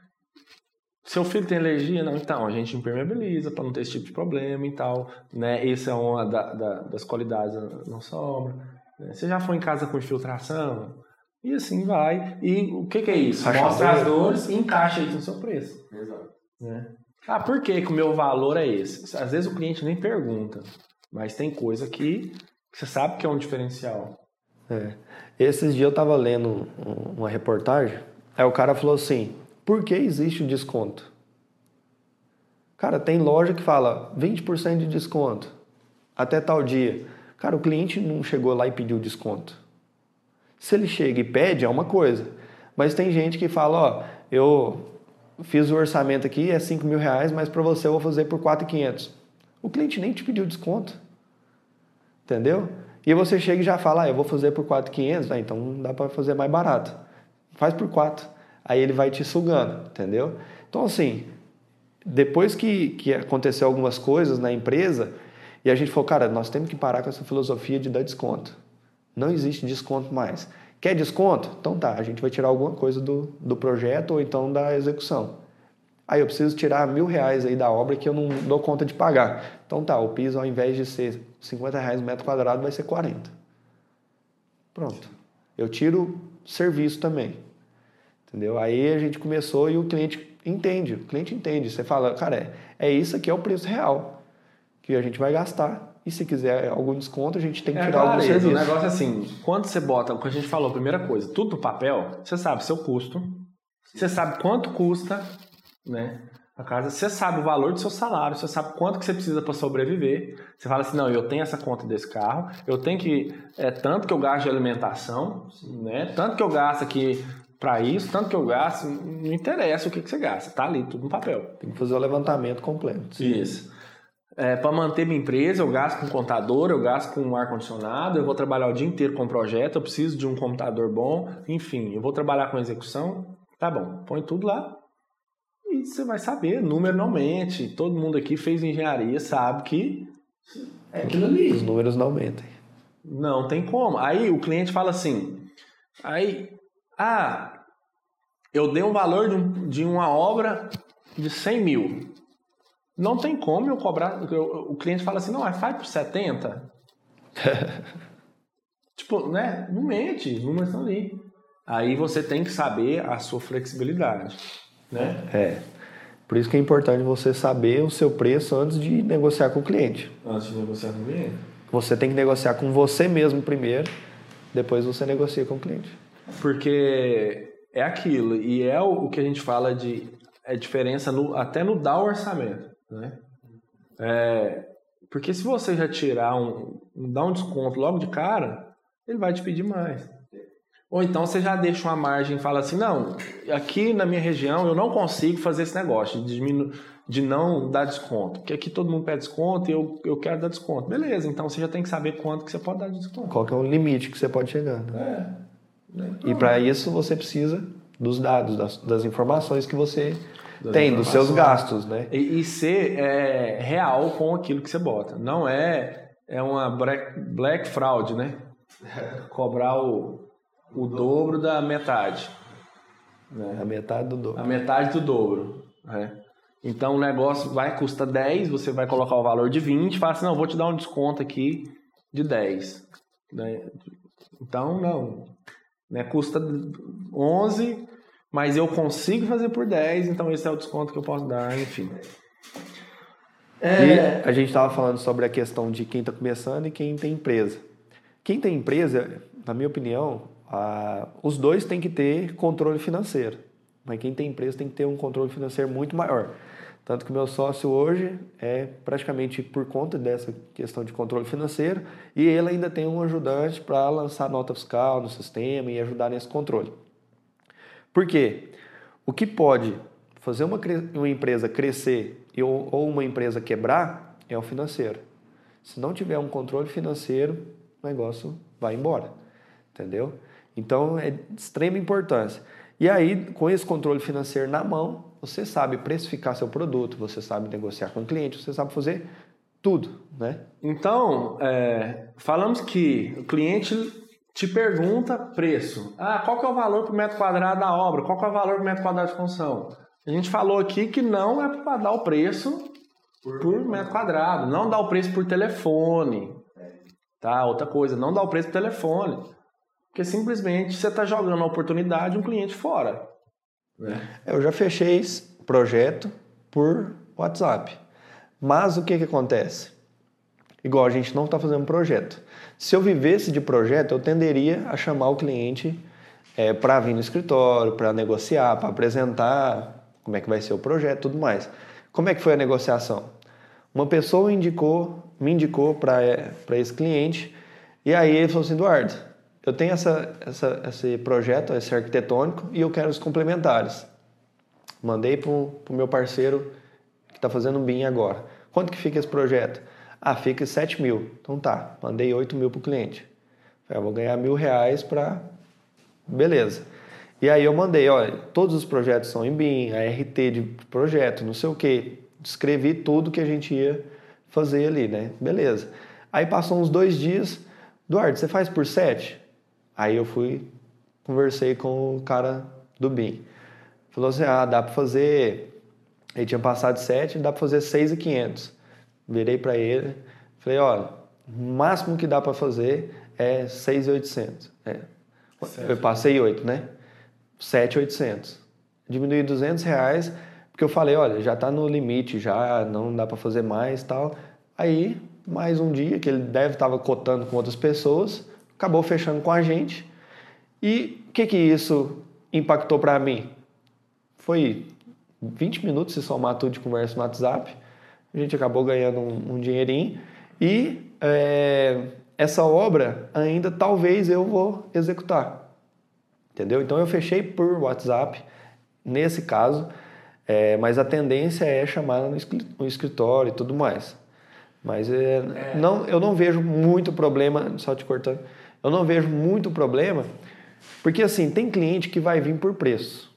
Seu filho tem alergia? Não, então a gente impermeabiliza para não ter esse tipo de problema e tal. Né? Essa é uma da, da, das qualidades da nossa obra. Né? Você já foi em casa com infiltração? E assim vai. E o que, que é isso? Rachador. Mostra as dores e encaixa isso no seu preço. Exato. Né? Ah, por que, que o meu valor é esse? Às vezes o cliente nem pergunta, mas tem coisa que você sabe que é um diferencial. É. Esses dias eu tava lendo um- uma reportagem, aí o cara falou assim: por que existe o desconto? Cara, tem loja que fala 20% de desconto até tal dia. Cara, o cliente não chegou lá e pediu desconto. Se ele chega e pede, é uma coisa. Mas tem gente que fala: ó, eu fiz o orçamento aqui, é 5 mil reais, mas para você eu vou fazer por 4,500. O cliente nem te pediu desconto. Entendeu? E você chega e já fala, ah, eu vou fazer por 4,500, ah, então dá para fazer mais barato. Faz por 4. Aí ele vai te sugando, entendeu? Então assim, depois que, que aconteceu algumas coisas na empresa, e a gente falou, cara, nós temos que parar com essa filosofia de dar desconto. Não existe desconto mais. Quer desconto? Então tá, a gente vai tirar alguma coisa do, do projeto ou então da execução. Aí eu preciso tirar mil reais aí da obra que eu não dou conta de pagar. Então tá, o piso ao invés de ser 50 reais o metro quadrado vai ser 40. Pronto. Eu tiro serviço também. Entendeu? Aí a gente começou e o cliente entende. O cliente entende. Você fala, cara, é, é isso aqui é o preço real que a gente vai gastar. E se quiser algum desconto, a gente tem que É tirar algum clareza, o serviço. negócio é assim, quando você bota, o que a gente falou, primeira coisa, tudo no papel, você sabe seu custo, você sabe quanto custa, né, a casa, você sabe o valor do seu salário, você sabe quanto que você precisa para sobreviver. Você fala assim, não, eu tenho essa conta desse carro, eu tenho que, é tanto que eu gasto de alimentação, né, tanto que eu gasto aqui para isso, tanto que eu gasto, não interessa o que, que você gasta, tá ali, tudo no papel. Tem que fazer o levantamento completo. Isso. É, para manter minha empresa, eu gasto com contador, eu gasto com ar-condicionado, eu vou trabalhar o dia inteiro com projeto, eu preciso de um computador bom, enfim, eu vou trabalhar com execução, tá bom, põe tudo lá e você vai saber, número não mente, todo mundo aqui fez engenharia, sabe que é aquilo Os ali. números não aumentem. Não tem como. Aí o cliente fala assim, aí, ah, eu dei um valor de, um- de uma obra de 100 mil. Não tem como eu cobrar. eu- o cliente fala assim, não, mas faz por 70. tipo, né? Não mente, os números estão ali. Aí você tem que saber a sua flexibilidade. Né? É. Por isso que é importante você saber o seu preço antes de negociar com o cliente. Antes de negociar com o cliente. Você tem que negociar com você mesmo primeiro, depois você negocia com o cliente. Porque é aquilo, e é o, o que a gente fala de é diferença no, até no dar o orçamento, né? É, porque se você já tirar um, um- dar um desconto logo de cara, ele vai te pedir mais. Ou então você já deixa uma margem e fala assim, não, aqui na minha região eu não consigo fazer esse negócio de, diminu de não dar desconto. Porque aqui todo mundo pede desconto e eu, eu quero dar desconto. Beleza, então você já tem que saber quanto que você pode dar de desconto. Qual que é o limite que você pode chegar. né? É. Né? E para isso você precisa dos dados, das, das informações que você tem, dos seus gastos, né? E, e ser é, real com aquilo que você bota. Não é, é uma black, black fraud, né? Cobrar o, o dobro da metade. Né? A metade do dobro. A metade do dobro. né? Então o negócio vai custar 10, você vai colocar o valor de 20, fala assim, não, vou te dar um desconto aqui de 10. né? Então, não. Né? Custa 11, mas eu consigo fazer por 10, então esse é o desconto que eu posso dar, enfim. E a gente estava falando sobre a questão de quem está começando e quem tem empresa. Quem tem empresa, na minha opinião, a- os dois têm que ter controle financeiro. Mas quem tem empresa tem que ter um controle financeiro muito maior. Tanto que o meu sócio hoje é praticamente por conta dessa questão de controle financeiro e ele ainda tem um ajudante para lançar nota fiscal no sistema e ajudar nesse controle. Por quê? O que pode fazer uma, uma empresa crescer ou, ou uma empresa quebrar é o financeiro. Se não tiver um controle financeiro, o negócio vai embora. Entendeu? Então é de extrema importância. E aí, com esse controle financeiro na mão, você sabe precificar seu produto, você sabe negociar com o cliente, você sabe fazer tudo, né? Então, é, falamos que o cliente te pergunta preço. Ah, qual que é o valor por metro quadrado da obra? Qual que é o valor por metro quadrado de construção? A gente falou aqui que não é para dar o preço por, por metro quadrado, não dá o preço por telefone. Tá? Outra coisa, não dá o preço por telefone. Porque simplesmente você está jogando a oportunidade de um cliente fora. Né? Eu já fechei esse projeto por WhatsApp. Mas o que, que acontece? Igual a gente não está fazendo projeto. Se eu vivesse de projeto, eu tenderia a chamar o cliente é, para vir no escritório, para negociar, para apresentar como é que vai ser o projeto tudo mais. Como é que foi a negociação? Uma pessoa indicou, me indicou para é, esse cliente e aí ele falou assim, Eduardo, eu tenho essa, essa, esse projeto, esse arquitetônico e eu quero os complementares. Mandei para o meu parceiro que está fazendo um BIM agora. Quanto que fica esse projeto? Ah, fica 7 mil. Então tá, mandei 8 mil para o cliente. Eu vou ganhar mil reais para. Beleza. E aí eu mandei, olha, todos os projetos são em BIM, a RT de projeto, não sei o que. Descrevi tudo que a gente ia fazer ali, né? Beleza. Aí passou uns dois dias, Eduardo, você faz por 7? Aí eu fui, conversei com o cara do BIM. Falou assim, ah, dá para fazer... Ele tinha passado 7, dá para fazer 6,500. Virei para ele, falei, olha, o máximo que dá para fazer é 6,800. É. Eu passei 8, né? 7,800. Diminui 200 reais, porque eu falei, olha, já está no limite, já não dá para fazer mais tal. Aí, mais um dia, que ele deve estava cotando com outras pessoas, acabou fechando com a gente. E o que que isso impactou para mim? Foi 20 minutos se somar tudo de conversa no WhatsApp a gente acabou ganhando um, um dinheirinho e é, essa obra ainda talvez eu vou executar, entendeu? Então eu fechei por WhatsApp nesse caso, é, mas a tendência é chamar no escritório e tudo mais. Mas é, é. Não, eu não vejo muito problema, só te cortando, eu não vejo muito problema, porque assim, tem cliente que vai vir por preço.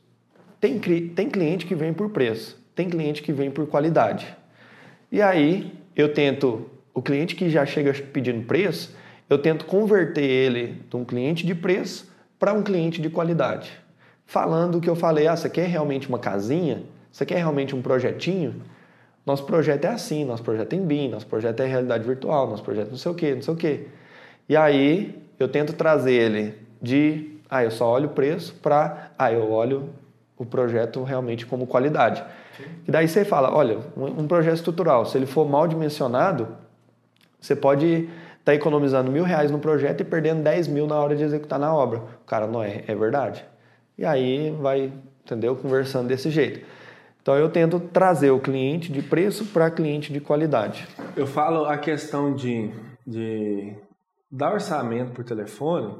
Tem, tem cliente que vem por preço, tem cliente que vem por qualidade. E aí eu tento, o cliente que já chega pedindo preço, eu tento converter ele de um cliente de preço para um cliente de qualidade. Falando que eu falei, ah, você quer realmente uma casinha? Você quer realmente um projetinho? Nosso projeto é assim, nosso projeto é em BIM, nosso projeto é realidade virtual, nosso projeto não sei o que, não sei o que. E aí eu tento trazer ele de, ah, eu só olho o preço para, ah, eu olho o projeto realmente como qualidade. E daí você fala, olha, um projeto estrutural, se ele for mal dimensionado, você pode estar tá economizando mil reais no projeto e perdendo 10 mil na hora de executar na obra. O cara, não é, é verdade. E aí vai, entendeu? Conversando desse jeito. Então eu tento trazer o cliente de preço para cliente de qualidade. Eu falo a questão de, de dar orçamento por telefone.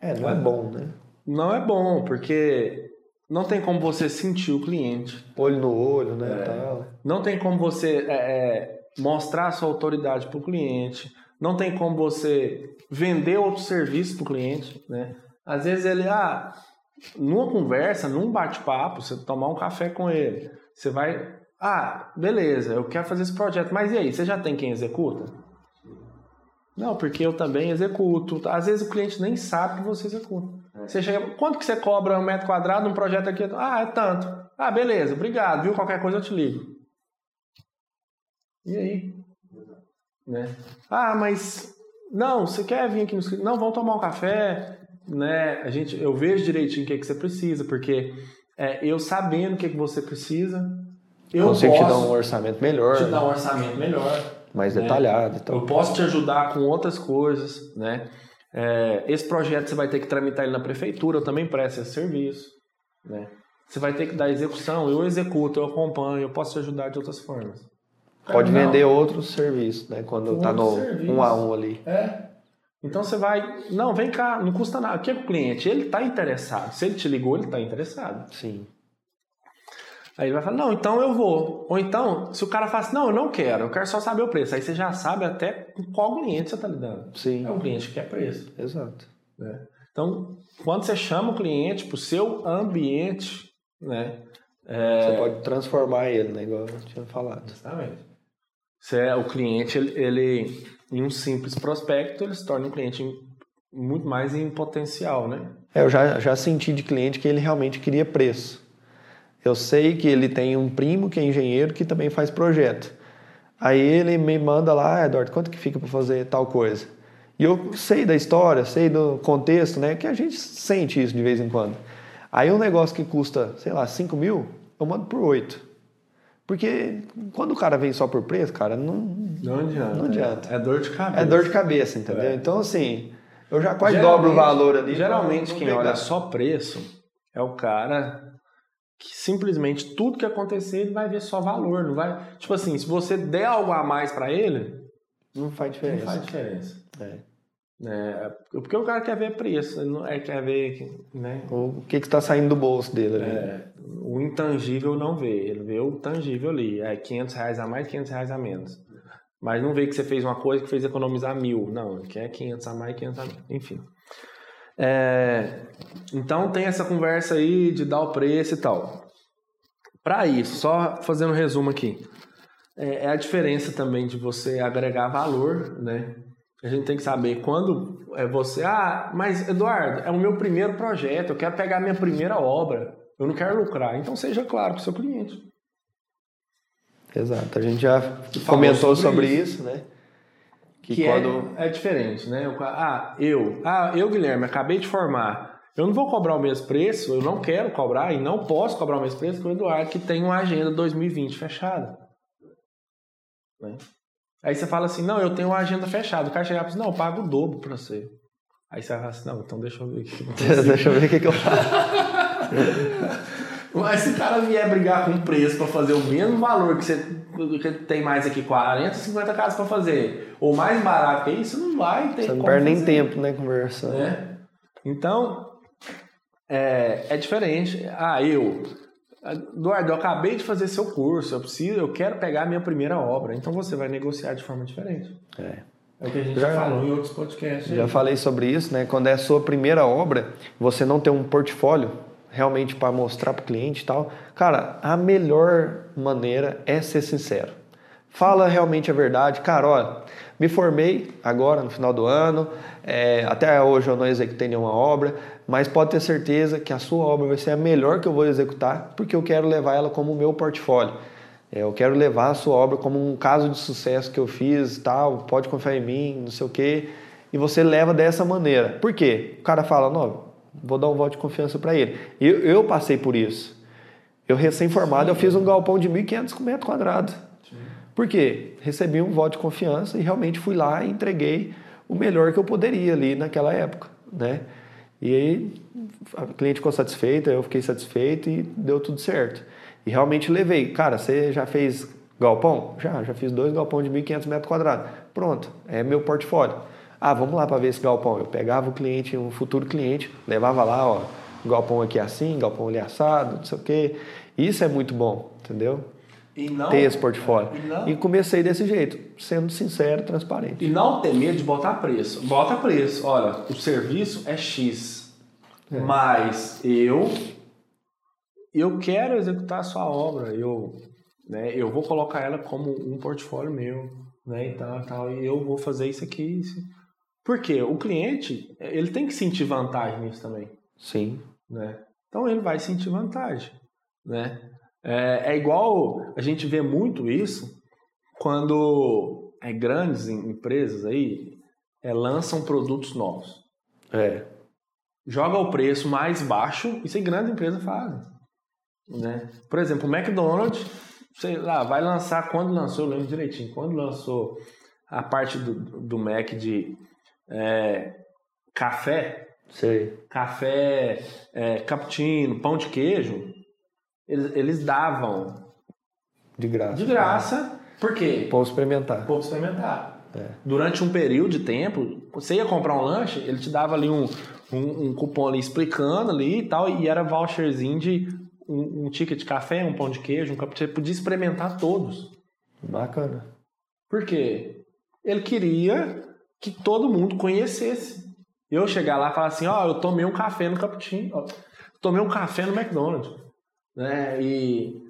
É, não é, é bom, né? Não é bom, porque não tem como você sentir o cliente. Olho no olho, né? É. Não tem como você é, é, mostrar a sua autoridade para o cliente. Não tem como você vender outro serviço para o cliente, né? Às vezes ele, ah, numa conversa, num bate-papo, você tomar um café com ele, você vai, ah, beleza, eu quero fazer esse projeto, mas e aí, você já tem quem executa? Não, porque eu também executo. Às vezes o cliente nem sabe que você executa. É. Você chega, quanto que você cobra um metro quadrado num projeto aqui? Ah, é tanto. Ah, beleza, obrigado, viu? Qualquer coisa eu te ligo. E aí? Né? Ah, mas não, você quer vir aqui no escritório? Não, vamos tomar um café, né? A gente, eu vejo direitinho o que, é que você precisa, porque é, eu sabendo o que, é que você precisa, eu consigo te dar um orçamento melhor. Te dar um orçamento melhor. Mais né? detalhado. Então. Eu posso te ajudar com outras coisas, né? É, esse projeto você vai ter que tramitar ele na prefeitura, eu também presto esse serviço. Né? Você vai ter que dar execução, eu executo, eu acompanho, eu posso te ajudar de outras formas. Pode não. vender outros serviços, né? Quando está no serviço. um a um ali. É. Então você vai, não, vem cá, não custa nada. O que é o cliente? Ele está interessado. Se ele te ligou, ele está interessado. Sim. Aí ele vai falar, não, então eu vou. Ou então, se o cara fala assim, não, eu não quero, eu quero só saber o preço. Aí você já sabe até com qual cliente você está lidando. Sim. É o cliente que quer preço. Exato. Né? Então, quando você chama o cliente para o seu ambiente, né? É... Você pode transformar ele, né? Igual eu tinha falado. Exatamente. Você é, o cliente, ele, ele, em um simples prospecto, ele se torna um cliente muito mais em potencial, né? É, eu já, já senti de cliente que ele realmente queria preço. Eu sei que ele tem um primo que é engenheiro que também faz projeto. Aí ele me manda lá, ah, Eduardo, quanto que fica para fazer tal coisa? E eu sei da história, sei do contexto, né? Que a gente sente isso de vez em quando. Aí um negócio que custa, sei lá, 5 mil, eu mando por 8. Porque quando o cara vem só por preço, cara, não, Não adianta. Não adianta. É, é dor de cabeça. é dor de cabeça, entendeu? É. Então, assim, eu já quase Geralmente- dobro o valor ali. Geralmente pra quem pegar. olha só preço é o cara que simplesmente tudo que acontecer ele vai ver só valor, não vai. Tipo assim, se você der algo a mais pra ele, Não faz não diferença. faz diferença. É. É, porque o cara quer ver preço, ele não é quer ver, né? O que que está saindo do bolso dele ali. É, o intangível não vê, ele vê o tangível ali. É 500 reais a mais, 500 reais a menos. Mas não vê que você fez uma coisa que fez economizar mil. Não, ele quer 500 a mais, 500 a menos. Enfim. É, então tem essa conversa aí de dar o preço e tal. Para isso, só fazendo um resumo aqui. É, é a diferença também de você agregar valor, né? A gente tem que saber quando é você. Ah, mas Eduardo, é o meu primeiro projeto, eu quero pegar minha primeira obra, eu não quero lucrar. Então seja claro com o seu cliente. Exato. A gente já comentou sobre sobre isso, né? Que, Que, quando. é, é diferente, né? Ca- Ah, eu, ah, eu, Guilherme, acabei de formar. Eu não vou cobrar o mesmo preço, eu não quero cobrar e não posso cobrar o mesmo preço que o Eduardo, que tem uma agenda 2020 fechada. Né? Aí você fala assim, não, eu tenho uma agenda fechada. O cara chega e fala assim, não, eu pago o dobro pra você. Aí você fala assim, não, então deixa eu ver aqui. Deixa eu ver o que, que eu faço. Mas se o cara vier brigar com preço pra fazer o mesmo valor que você que tem mais aqui 40, 50 casas pra fazer, ou mais barato que isso, não vai ter Você não perde nem tempo, né? Conversando. né? Então, é, é diferente. Ah, eu, Eduardo, eu acabei de fazer seu curso, eu preciso, eu quero pegar a minha primeira obra. Então você vai negociar de forma diferente. É. É o que a gente Já- já falou em outros podcasts. Já aí. falei sobre isso, né? Quando é a sua primeira obra, você não tem um portfólio realmente para mostrar para o cliente e tal. Cara, a melhor maneira é ser sincero. Fala realmente a verdade. Cara, olha, me formei agora no final do ano, é, até hoje eu não executei nenhuma obra, mas pode ter certeza que a sua obra vai ser a melhor que eu vou executar, porque eu quero levar ela como meu portfólio. É, Eu quero levar a sua obra como um caso de sucesso que eu fiz, tal, pode confiar em mim, não sei o quê. E você leva dessa maneira. Por quê? O cara fala, não, vou dar um voto de confiança para ele. Eu, eu passei por isso. Eu recém-formado, eu fiz um galpão de 1.500 metros quadrados. Por quê? Recebi um voto de confiança e realmente fui lá e entreguei o melhor que eu poderia ali naquela época, né? E aí a cliente ficou satisfeita, eu fiquei satisfeito e deu tudo certo. E realmente levei. Cara, você já fez galpão? Já, já fiz dois galpões de 1.500 metros quadrados. Pronto, é meu portfólio. Ah, vamos lá para ver esse galpão. Eu pegava o cliente, um futuro cliente, levava lá, ó, galpão aqui assim, galpão ali assado, não sei o quê. Isso é muito bom, entendeu? E não, Ter esse portfólio. E não, E comecei desse jeito, sendo sincero, transparente. e não ter medo de botar preço. Bota preço. Olha, o serviço é X. É. Mas eu eu quero executar a sua obra. Eu, né, eu vou colocar ela como um portfólio meu, né, e tal, tal, e eu vou fazer isso aqui. Isso. Por quê? O cliente, ele tem que sentir vantagem nisso também. Sim. né? Então ele vai sentir vantagem, né? É, é igual a gente vê muito isso quando é, grandes em- empresas aí é, lançam produtos novos, É. joga o preço mais baixo, isso aí grandes empresas fazem, né? Por exemplo, o McDonald's, sei lá, vai lançar quando lançou, eu lembro direitinho, quando lançou a parte do, do Mac de é, café, Sei. café, é, cappuccino, pão de queijo, eles, eles davam De graça. de graça. Por quê? Vamos experimentar. Povo experimentar. É. Durante um período de tempo, você ia comprar um lanche, ele te dava ali um, um, um cupom ali explicando ali e tal, e era voucherzinho de um, um ticket de café, um pão de queijo, um cappuccino. Você podia experimentar todos. Bacana. Por quê? Ele queria que todo mundo conhecesse. Eu chegar lá e falar assim, ó, eu tomei um café no cappuccino, ó, tomei um café no McDonald's, né? E,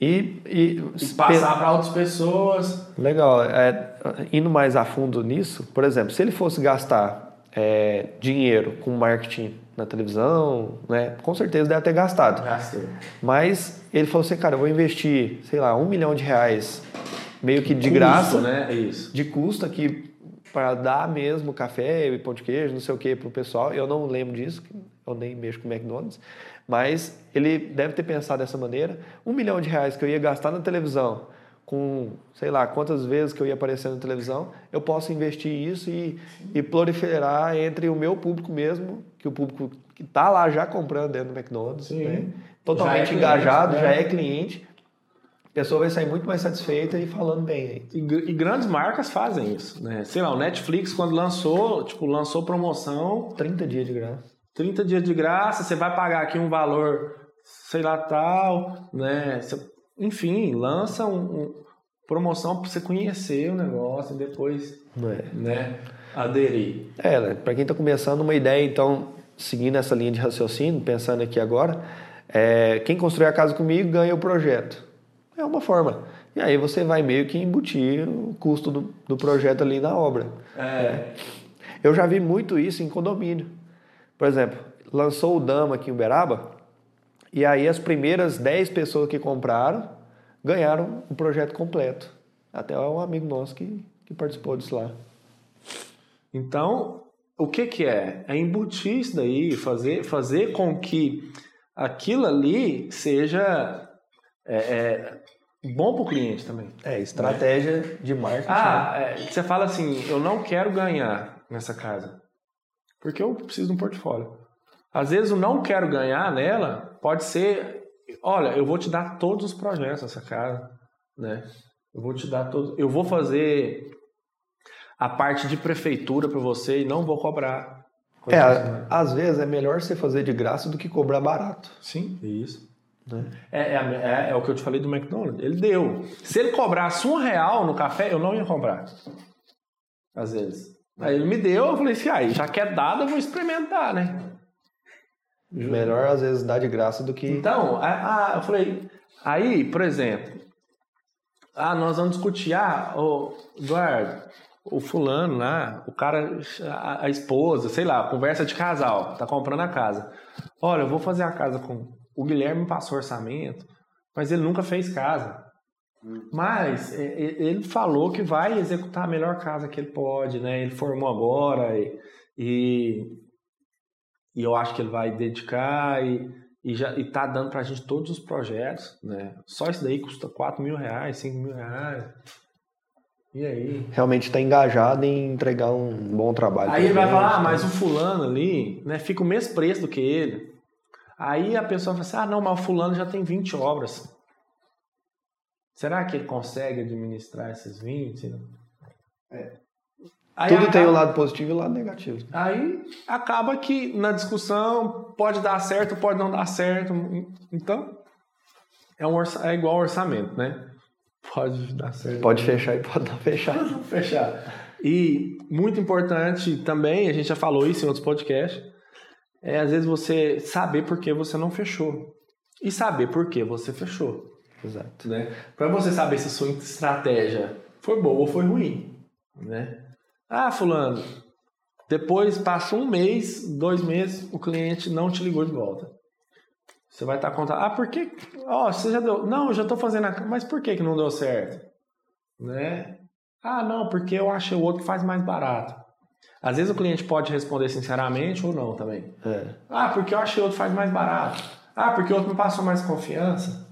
E, e, e passar para outras pessoas. Legal. É, indo mais a fundo nisso, por exemplo, se ele fosse gastar é, dinheiro com marketing na televisão, né? Com certeza deve ter gastado. Gastou. Mas ele falou assim, cara, eu vou investir, sei lá, um milhão de reais meio que de Custo, graça, né? Isso. de custo aqui para dar mesmo café e pão de queijo, não sei o que, pro pessoal. Eu não lembro disso, eu nem mexo com McDonald's. Mas ele deve ter pensado dessa maneira. Um milhão de reais que eu ia gastar na televisão, com sei lá quantas vezes que eu ia aparecer na televisão, eu posso investir isso e, e proliferar entre o meu público mesmo, que o público que está lá já comprando dentro do McDonald's, né? Já é totalmente cliente, engajado, né? já é cliente. A pessoa vai sair muito mais satisfeita e falando bem aí. E, e grandes marcas fazem isso, né? Sei lá, o Netflix quando lançou, tipo, lançou promoção, 30 dias de graça. 30 dias de graça, você vai pagar aqui um valor, sei lá, tal, né? Você- enfim, lança um, um- promoção para você conhecer o negócio e depois, é? né, aderir. É, né? para quem está começando uma ideia, então, seguindo essa linha de raciocínio, pensando aqui agora, é, quem construir a casa comigo ganha o projeto. É uma forma. E aí você vai meio que embutir o custo do, do projeto ali na obra. É, Eu já vi muito isso em condomínio. Por exemplo, lançou o Dama aqui em Uberaba, e aí as primeiras 10 pessoas que compraram ganharam o projeto completo. Até um amigo nosso que, que participou disso lá. Então, o que que é? É embutir isso daí, fazer, fazer com que aquilo ali seja é, é, bom para o cliente também. É, estratégia de marketing. Ah, é, você fala assim, eu não quero ganhar nessa casa, porque eu preciso de um portfólio. Às vezes o não quero ganhar nela pode ser, olha, eu vou te dar todos os projetos dessa casa, né? Eu vou te dar todos, eu vou fazer a parte de prefeitura para você e não vou cobrar. É, a- às vezes é melhor você fazer de graça do que cobrar barato. Sim, isso. Né? É, é, é- é o que eu te falei do McDonald's. Ele deu. Se ele cobrasse um real no café, eu não ia comprar. Às vezes. Aí ele me deu, eu falei assim, aí, já que é dado, eu vou experimentar, né? Melhor às vezes dar de graça do que. Então, a- a- eu falei, aí, por exemplo, ah, nós vamos discutir, ah, ô, Eduardo, o fulano lá, o cara, a, a esposa, sei lá, conversa de casal, tá comprando a casa. Olha, eu vou fazer a casa com. O Guilherme me passou orçamento, mas ele nunca fez casa. Mas é, é, ele falou que vai executar a melhor casa que ele pode, né? Ele formou agora e, e, e eu acho que ele vai dedicar e, e já e tá dando pra gente todos os projetos, né? Só isso daí custa 4 mil reais, 5 mil reais. E aí? Realmente está engajado em entregar um bom trabalho. Aí ele vai falar, ah, mas o fulano ali, né, fica o mesmo preço do que ele. Aí a pessoa fala assim, ah, não, mas o fulano já tem 20 obras. Será que ele consegue administrar esses 20? É. Aí Tudo tem o acaba- lado positivo e o lado negativo. Aí acaba que na discussão pode dar certo, pode não dar certo. Então, é, um orça- é igual orçamento, né? Pode dar certo. Pode fechar e pode não fechar. Fechar. E muito importante também, a gente já falou isso em outros podcasts, é às vezes você saber por que você não fechou. E saber por que você fechou. Exato. Né? Para você saber se a sua estratégia foi boa ou foi ruim. Né? Ah, fulano, depois passa um mês, dois meses, o cliente não te ligou de volta. Você vai estar contando, ah, por que? Ó, você já deu. Não, eu já estou fazendo a. Mas por que, que não deu certo? Né? Ah, não, porque eu achei o outro que faz mais barato. Às vezes o cliente pode responder sinceramente ou não também. É. Ah, porque eu achei outro faz mais barato. Ah, porque o outro me passou mais confiança.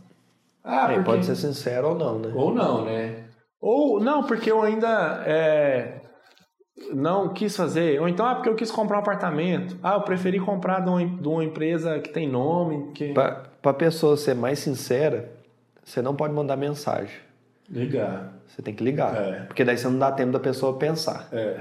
Ah, Aí porque... pode ser sincero ou não, né? Ou não, né? Ou não, porque eu ainda é, não quis fazer. Ou então, ah, porque eu quis comprar um apartamento. Ah, eu preferi comprar de uma, de uma empresa que tem nome. Que... Para a pessoa ser mais sincera, você não pode mandar mensagem. Ligar. Você tem que ligar. É. Porque daí você não dá tempo da pessoa pensar. É.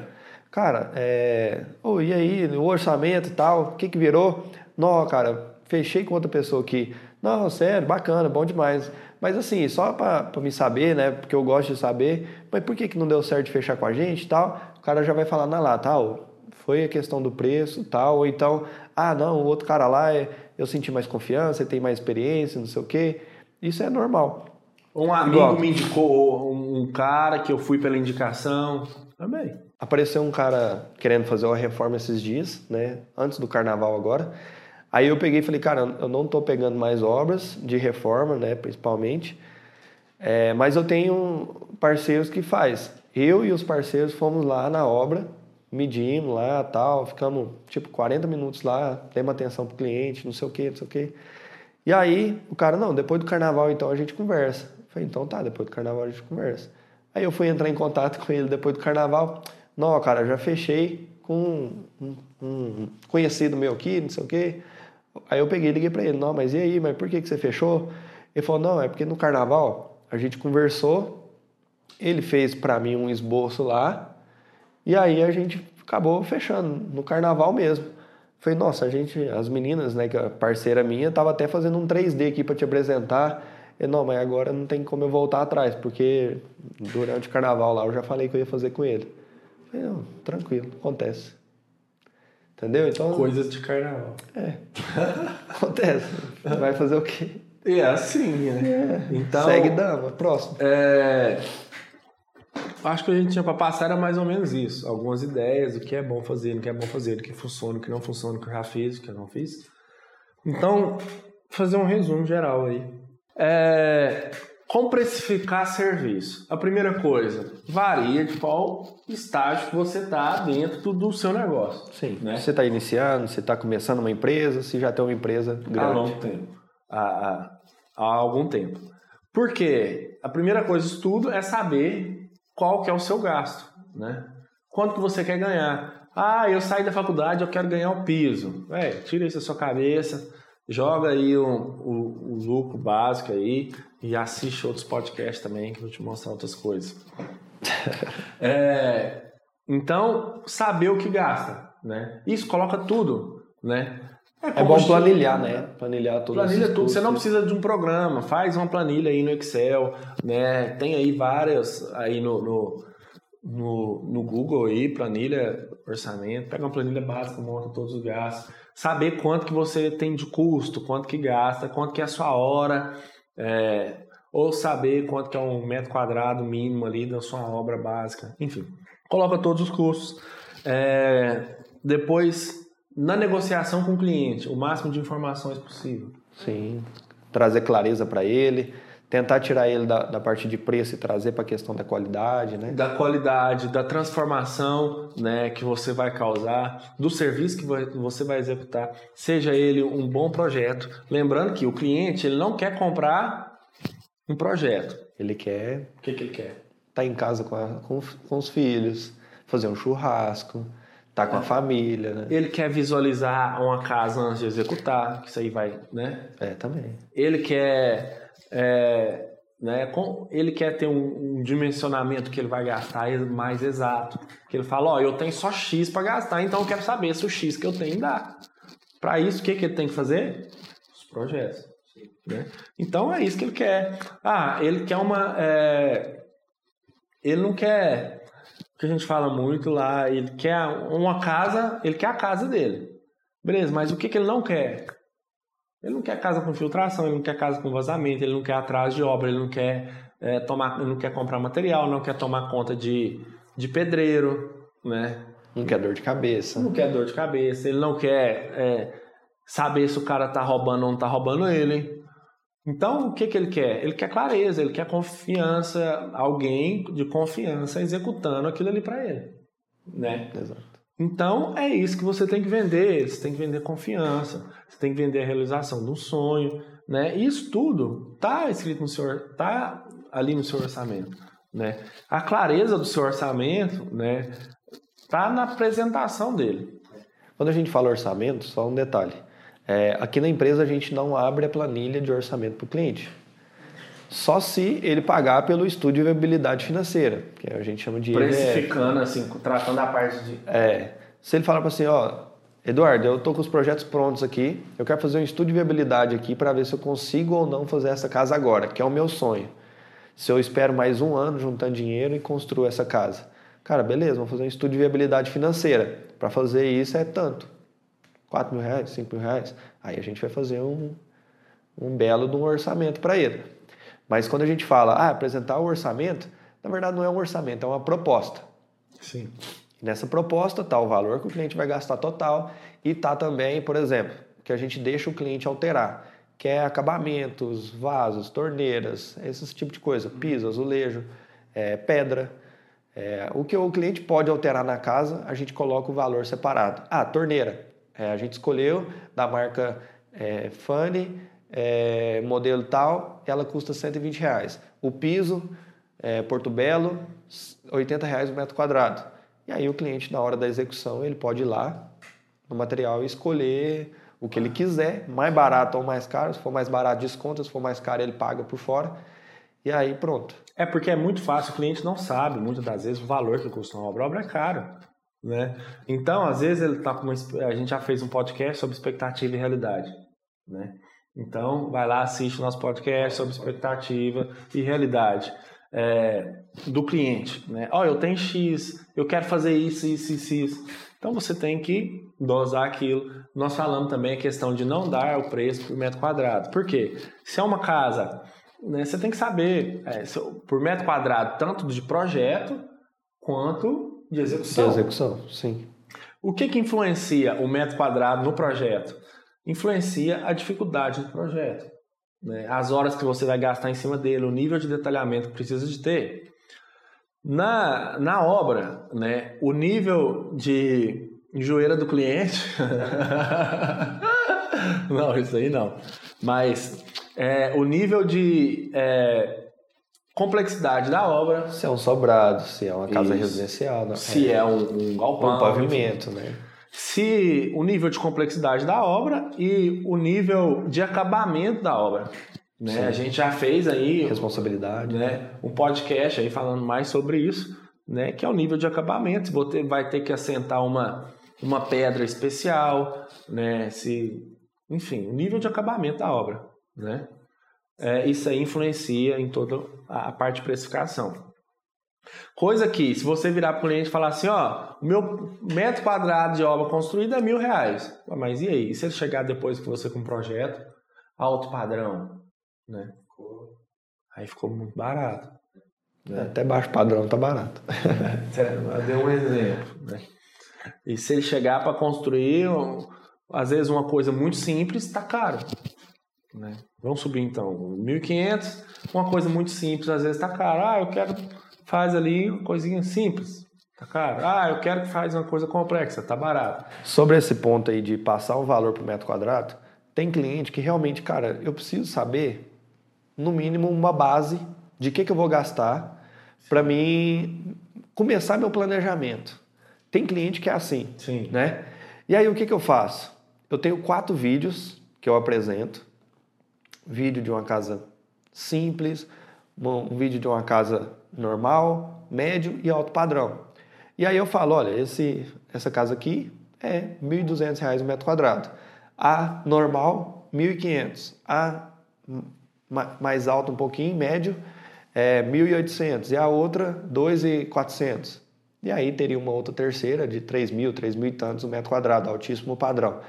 Cara, é... Ô, e aí, o orçamento e tal, o que que virou? Não, cara, fechei com outra pessoa aqui. Não, sério, bacana, bom demais. Mas assim, só pra, pra me saber, né? Porque eu gosto de saber, mas por que que não deu certo de fechar com a gente e tal? O cara já vai falar na lá, tal, foi a questão do preço tal, ou então, ah, não, o outro cara lá, é- eu senti mais confiança, ele tem mais experiência, não sei o quê. Isso é normal. Um amigo Igual. me indicou um cara que eu fui pela indicação. Também. Apareceu um cara querendo fazer uma reforma esses dias, né? Antes do carnaval agora. Aí eu peguei e falei, cara, eu não estou pegando mais obras de reforma, né? Principalmente. É, mas eu tenho parceiros que faz. Eu e os parceiros fomos lá na obra, medimos lá, tal, ficamos tipo 40 minutos lá, demos atenção pro cliente, não sei o que, não sei o que. E aí o cara, não, depois do carnaval então a gente conversa. Eu falei, então tá, depois do carnaval a gente conversa. Aí eu fui entrar em contato com ele depois do carnaval. Não, cara, já fechei com um, um conhecido meu aqui, não sei o quê. Aí eu peguei e liguei para ele, não, mas e aí, mas por que, que você fechou? Ele falou, não, é porque no carnaval a gente conversou, ele fez para mim um esboço lá, e aí a gente acabou fechando no carnaval mesmo. Falei, nossa, a gente, as meninas, né, que a parceira minha, tava até fazendo um 3D aqui para te apresentar. E, não, mas agora não tem como eu voltar atrás, porque durante o carnaval lá eu já falei que eu ia fazer com ele. Falei, não, tranquilo, acontece. Entendeu? Então. Coisas de carnaval. É. acontece. Vai fazer o quê? É assim, né? É. Então, Segue dama, próximo. É, acho que a gente tinha para passar era mais ou menos isso. Algumas ideias do que é bom fazer, do que é bom fazer, do que funciona, do que não funciona, do que eu já fiz, do que eu não fiz. Então, fazer um resumo geral aí. É, como precificar serviço? A primeira coisa, varia de qual estágio que você está dentro do, seu negócio. Sim. Né? Você está iniciando, você está começando uma empresa, se já tem uma empresa Há grande. longo tempo. Há, há, há algum tempo. Por quê? A primeira coisa de tudo é saber qual que é o seu gasto, né? Quanto que você quer ganhar? Ah, eu saí da faculdade, eu quero ganhar o piso. É, tira isso da sua cabeça, joga aí o, o, o lucro básico aí e assiste outros podcasts também que eu vou te mostrar outras coisas. É, então, saber o que gasta, né? Isso coloca tudo, né? É como bom planilhar, né? Planilhar tudo. Planilha tudo. Você não precisa de um programa. Faz uma planilha aí no Excel, né? Tem aí várias aí no, no, no, no Google aí, planilha, orçamento. Pega uma planilha básica, monta todos os gastos. Saber quanto que você tem de custo, quanto que gasta, quanto que é a sua hora. é, ou saber quanto que é um metro quadrado mínimo ali da sua obra básica. Enfim, coloca todos os custos. É, depois, na negociação com o cliente, o máximo de informações possível. Sim. Trazer clareza para ele, tentar tirar ele da, da parte de preço e trazer para a questão da qualidade, né? Da qualidade, da transformação né, que você vai causar, do serviço que você vai executar, seja ele um bom projeto. Lembrando que o cliente ele não quer comprar um projeto. Ele quer O que, que ele quer? estar em casa com, a- com, com os filhos, fazer um churrasco, estar com a família, né? Ele quer visualizar uma casa antes de executar, que isso aí vai, né? É, também. Ele quer, é, né, com- ele quer ter um, um dimensionamento que ele vai gastar mais exato. Que ele fala, ó, eu tenho só X para gastar, então eu quero saber se o X que eu tenho dá. Para isso, o que, que ele tem que fazer? Os projetos. Né? Então é isso que ele quer. Ah, ele quer uma. é, ele não quer. O que a gente fala muito lá, ele quer uma casa, ele quer a casa dele. Beleza, mas o que, que ele não quer? Ele não quer casa com filtração, ele não quer casa com vazamento, ele não quer atraso de obra, ele não quer é, tomar, ele não quer comprar material, não quer tomar conta de, de pedreiro, né? Não quer dor de cabeça. Não quer dor de cabeça, ele não quer é, saber se o cara tá roubando ou não tá roubando ele. Então, o que, que ele quer? Ele quer clareza, ele quer confiança, alguém de confiança executando aquilo ali para ele, né? Exato. Então é isso que você tem que vender. Você tem que vender confiança. Você tem que vender a realização de um sonho, né? Isso tudo tá escrito no seu, tá ali no seu orçamento, né? A clareza do seu orçamento, né? Tá na apresentação dele. Quando a gente fala orçamento, só um detalhe. É, aqui na empresa a gente não abre a planilha de orçamento para o cliente. Só se ele pagar pelo estudo de viabilidade financeira, que a gente chama de EVF. Precificando, assim, tratando a parte de. É, se ele falar para assim, ó, Eduardo, eu tô com os projetos prontos aqui, eu quero fazer um estudo de viabilidade aqui para ver se eu consigo ou não fazer essa casa agora, que é o meu sonho. Se eu espero mais um ano juntando dinheiro e construo essa casa. Cara, beleza, vamos fazer um estudo de viabilidade financeira. Para fazer isso é tanto. 4 mil reais, 5 mil reais. Aí a gente vai fazer um, um belo de um orçamento para ele. Mas quando a gente fala, ah, apresentar o orçamento, na verdade não é um orçamento, é uma proposta. Sim. Nessa proposta está o valor que o cliente vai gastar total e está também, por exemplo, que a gente deixa o cliente alterar, que é acabamentos, vasos, torneiras, esse tipo de coisa, piso, azulejo, é, pedra. É, o que o cliente pode alterar na casa, a gente coloca o valor separado. Ah, torneira. É, a gente escolheu da marca é, Funny, é, modelo tal, ela custa 120 reais. O piso, é, Porto Belo, 80 reais o metro quadrado. E aí o cliente, na hora da execução, ele pode ir lá no material e escolher o que ele quiser, mais barato ou mais caro. Se for mais barato, desconta. Se for mais caro, ele paga por fora. E aí pronto. É porque é muito fácil, o cliente não sabe, muitas das vezes, o valor que custa uma obra. A obra é caro. Né? Então, às vezes, ele tá com uma, a gente já fez um podcast sobre expectativa e realidade. Né? Então, vai lá, assiste o nosso podcast sobre expectativa e realidade é, do cliente. Né? Oh, eu tenho X, eu quero fazer isso, isso, isso, isso. Então, você tem que dosar aquilo. Nós falamos também a questão de não dar o preço por metro quadrado. Por quê? Se é uma casa né, você tem que saber é, por metro quadrado, tanto de projeto quanto de execução. De execução, sim. O que, que influencia o metro quadrado no projeto? Influencia a dificuldade do projeto. Né? As horas que você vai gastar em cima dele, o nível de detalhamento que precisa de ter. Na, na obra, né, o nível de joelha do cliente. não, isso aí não. Mas é, o nível de é, complexidade da obra. Se é um sobrado, se é uma casa Isso. residencial. Né? Se é, é um, um galpão. Um pavimento, né? Se o nível de complexidade da obra e o nível de acabamento da obra. Né? A gente já fez aí... Responsabilidade. Né? Um podcast aí falando mais sobre isso, né? que é o nível de acabamento. Você vai ter que assentar uma, uma pedra especial, né? Se, enfim, o nível de acabamento da obra né? É, isso aí influencia em toda a parte de precificação. Coisa que, se você virar para o cliente e falar assim, ó, o meu metro quadrado de obra construída é mil reais. Mas e aí? E se ele chegar depois que você com um projeto alto padrão, né? Aí ficou muito barato. Né? Até baixo padrão tá barato. Eu dei um exemplo, né? E se ele chegar para construir, às vezes uma coisa muito simples, está caro. Né? Vamos subir então, 1.500, uma coisa muito simples, às vezes está caro. Ah, eu quero faz ali uma coisinha simples, tá caro. Ah, eu quero que faz uma coisa complexa, tá barato. Sobre esse ponto aí de passar o valor por metro quadrado, tem cliente que realmente, cara, eu preciso saber, no mínimo, uma base de que, que eu vou gastar para mim começar meu planejamento. Tem cliente que é assim, Sim. né? E aí o que, que eu faço? Eu tenho quatro vídeos que eu apresento vídeo de uma casa simples, um vídeo de uma casa normal, médio e alto padrão. E aí eu falo, olha, esse, essa casa aqui é R$ 1.200 o metro quadrado. A normal, R$ 1.500. A mais alta um pouquinho, médio, é R$ 1.800. E a outra, R$ 2.400. E aí teria uma outra terceira de 3 mil, 3 mil e tantos o metro quadrado, altíssimo padrão.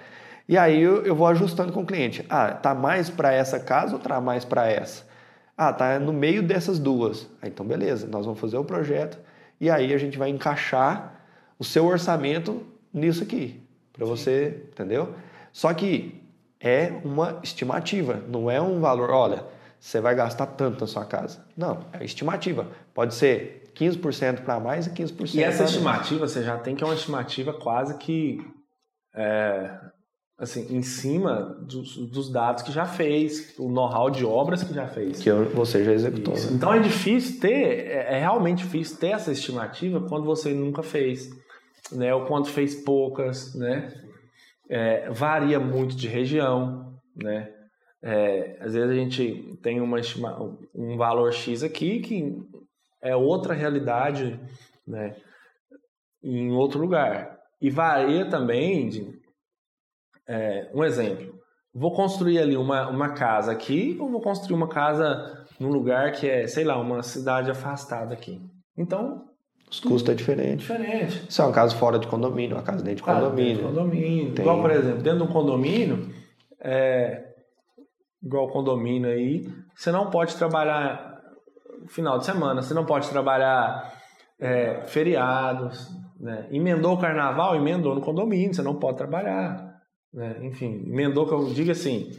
E aí eu, eu vou ajustando com o cliente. Ah, tá mais para essa casa ou tá mais para essa? Ah, tá no meio dessas duas. Ah, então beleza, nós vamos fazer o projeto e aí a gente vai encaixar o seu orçamento nisso aqui, para você, entendeu? Só que é uma estimativa, não é um valor, olha, você vai gastar tanto na sua casa. Não, é estimativa. Pode ser 15% para mais e 15% E essa estimativa, você já tem que é uma estimativa quase que é, assim, em cima dos, dos, dados que já fez, o know-how de obras que já fez. Que você já executou. Né? Então é difícil ter, é, é, realmente difícil ter essa estimativa quando você nunca fez, né? Ou quando fez poucas, né? É, varia muito de região, né? É, às vezes a gente tem uma estima, um valor X aqui que é outra realidade, né? Em outro lugar. E varia também de é, um exemplo. Vou construir ali uma, uma casa aqui ou vou construir uma casa num lugar que é, sei lá, uma cidade afastada aqui. Então. Os custos é diferente. Diferente. Se é uma casa fora de condomínio, uma casa dentro de condomínio. Dentro de condomínio. Tem... Igual, por exemplo, dentro de um condomínio, é, igual condomínio aí, você não pode trabalhar final de semana, você não pode trabalhar é, feriados, Né? Emendou o carnaval, emendou no condomínio, você não pode trabalhar. Né? Enfim, emendou que eu digo assim.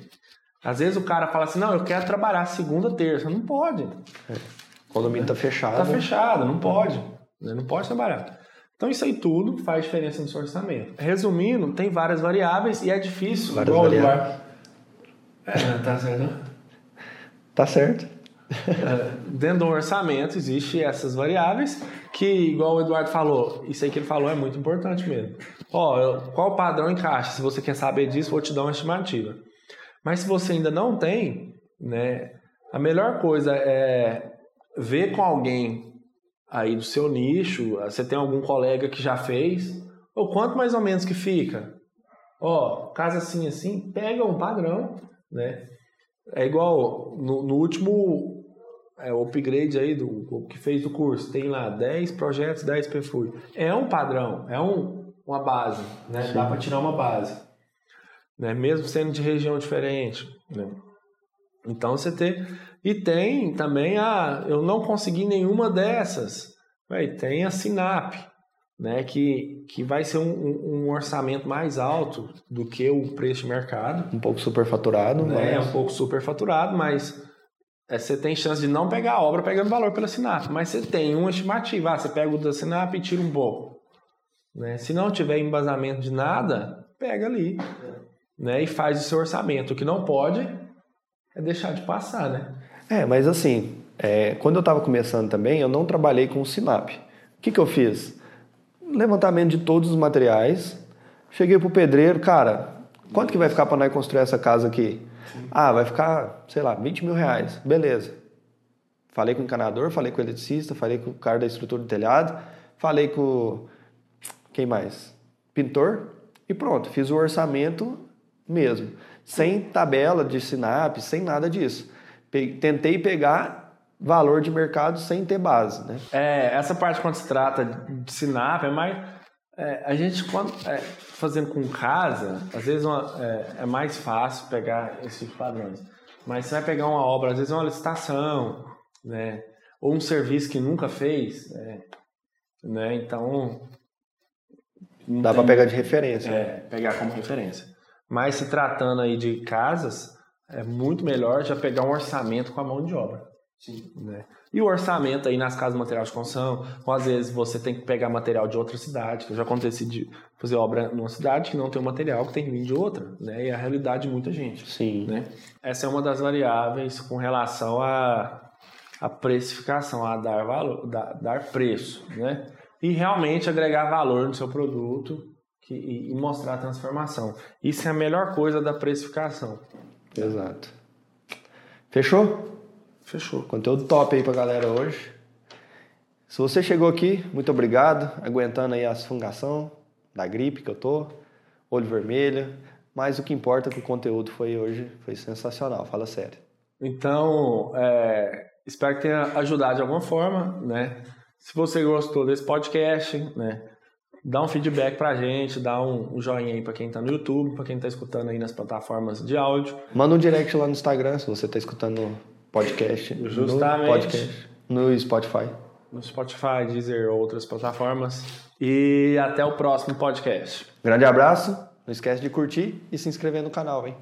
Às vezes o cara fala assim, não, eu quero trabalhar segunda, terça. Não pode. O condomínio tá fechado. Tá fechado, não pode. né? Não pode trabalhar. Então isso aí tudo faz diferença no seu orçamento. Resumindo, tem várias variáveis e é difícil. Várias igual variáveis. É, tá certo. né? Tá certo. É, dentro do orçamento existe essas variáveis que, igual o Eduardo falou, isso aí que ele falou é muito importante mesmo. Ó, qual padrão encaixa? Se você quer saber disso, vou te dar uma estimativa. Mas se você ainda não tem, né, a melhor coisa é ver com alguém aí do seu nicho, você tem algum colega que já fez, ou quanto mais ou menos que fica. Ó, casa assim assim, pega um padrão, né? É igual no, no último é, o upgrade aí do o que fez do curso, tem lá 10 projetos, 10 perfil. É um padrão, é um, uma base, né? Dá para tirar uma base. Né? Mesmo sendo de região diferente, né? Então você tem e tem também a eu não consegui nenhuma dessas. Véi, tem a Sinap, né, que, que vai ser um, um- um orçamento mais alto do que o preço de mercado Um pouco superfaturado, né? É mas um pouco superfaturado, mas é, você tem chance de não pegar a obra pegando valor pela Sinap. Mas você tem uma estimativa. Ah, você pega o da Sinap e tira um pouco. Né? Se não tiver embasamento de nada, pega ali. Né? E faz o seu orçamento. O que não pode é deixar de passar, né? É, mas assim, é, quando eu estava começando também, eu não trabalhei com o Sinap. O que, que eu fiz? Levantamento de todos os materiais. Cheguei pro pedreiro, cara, quanto que vai ficar para nós construir essa casa aqui? Ah, vai ficar, sei lá, 20 mil reais. Beleza. Falei com o encanador, falei com o eletricista, falei com o cara da estrutura do telhado, falei com quem mais? Pintor e pronto, fiz o orçamento mesmo, sem tabela de Sinap, sem nada disso. Pe- Tentei pegar valor de mercado sem ter base, né? É, essa parte quando se trata de Sinap é mais. é, a gente, quando, é, fazendo com casa, às vezes uma- é, é mais fácil pegar esses tipo padrões. Mas você vai pegar uma obra, às vezes é uma licitação, né? Ou um serviço que nunca fez, né? né? Então. não Dá para pegar de referência. é, pegar como referência. Mas se tratando aí de casas, é muito melhor já pegar um orçamento com a mão de obra. Sim. Né? E o orçamento aí nas casas de material de construção, ou às vezes você tem que pegar material de outra cidade, que eu já aconteci de fazer obra numa cidade que não tem o material que tem que vir de outra, né? E é a realidade de muita gente, Sim. né? Essa é uma das variáveis com relação à a, precificação, a dar valor, dar, dar preço, né? E realmente agregar valor no seu produto que- e, e mostrar a transformação. Isso é a melhor coisa da precificação. Exato. Fechou? Fechou. Conteúdo top aí pra galera hoje. Se você chegou aqui, muito obrigado, aguentando aí as fungação da gripe que eu tô, olho vermelho, mas o que importa é que o conteúdo foi hoje foi sensacional, fala sério. Então, é, espero que tenha ajudado de alguma forma, né? Se você gostou desse podcast, né? Dá um feedback pra gente, dá um, um joinha aí pra quem tá no YouTube, pra quem tá escutando aí nas plataformas de áudio. Manda um direct lá no Instagram se você tá escutando podcast. Justamente. No podcast. No Spotify. No Spotify, Deezer, outras plataformas. E até o próximo podcast. Grande abraço, não esquece de curtir e se inscrever no canal, hein?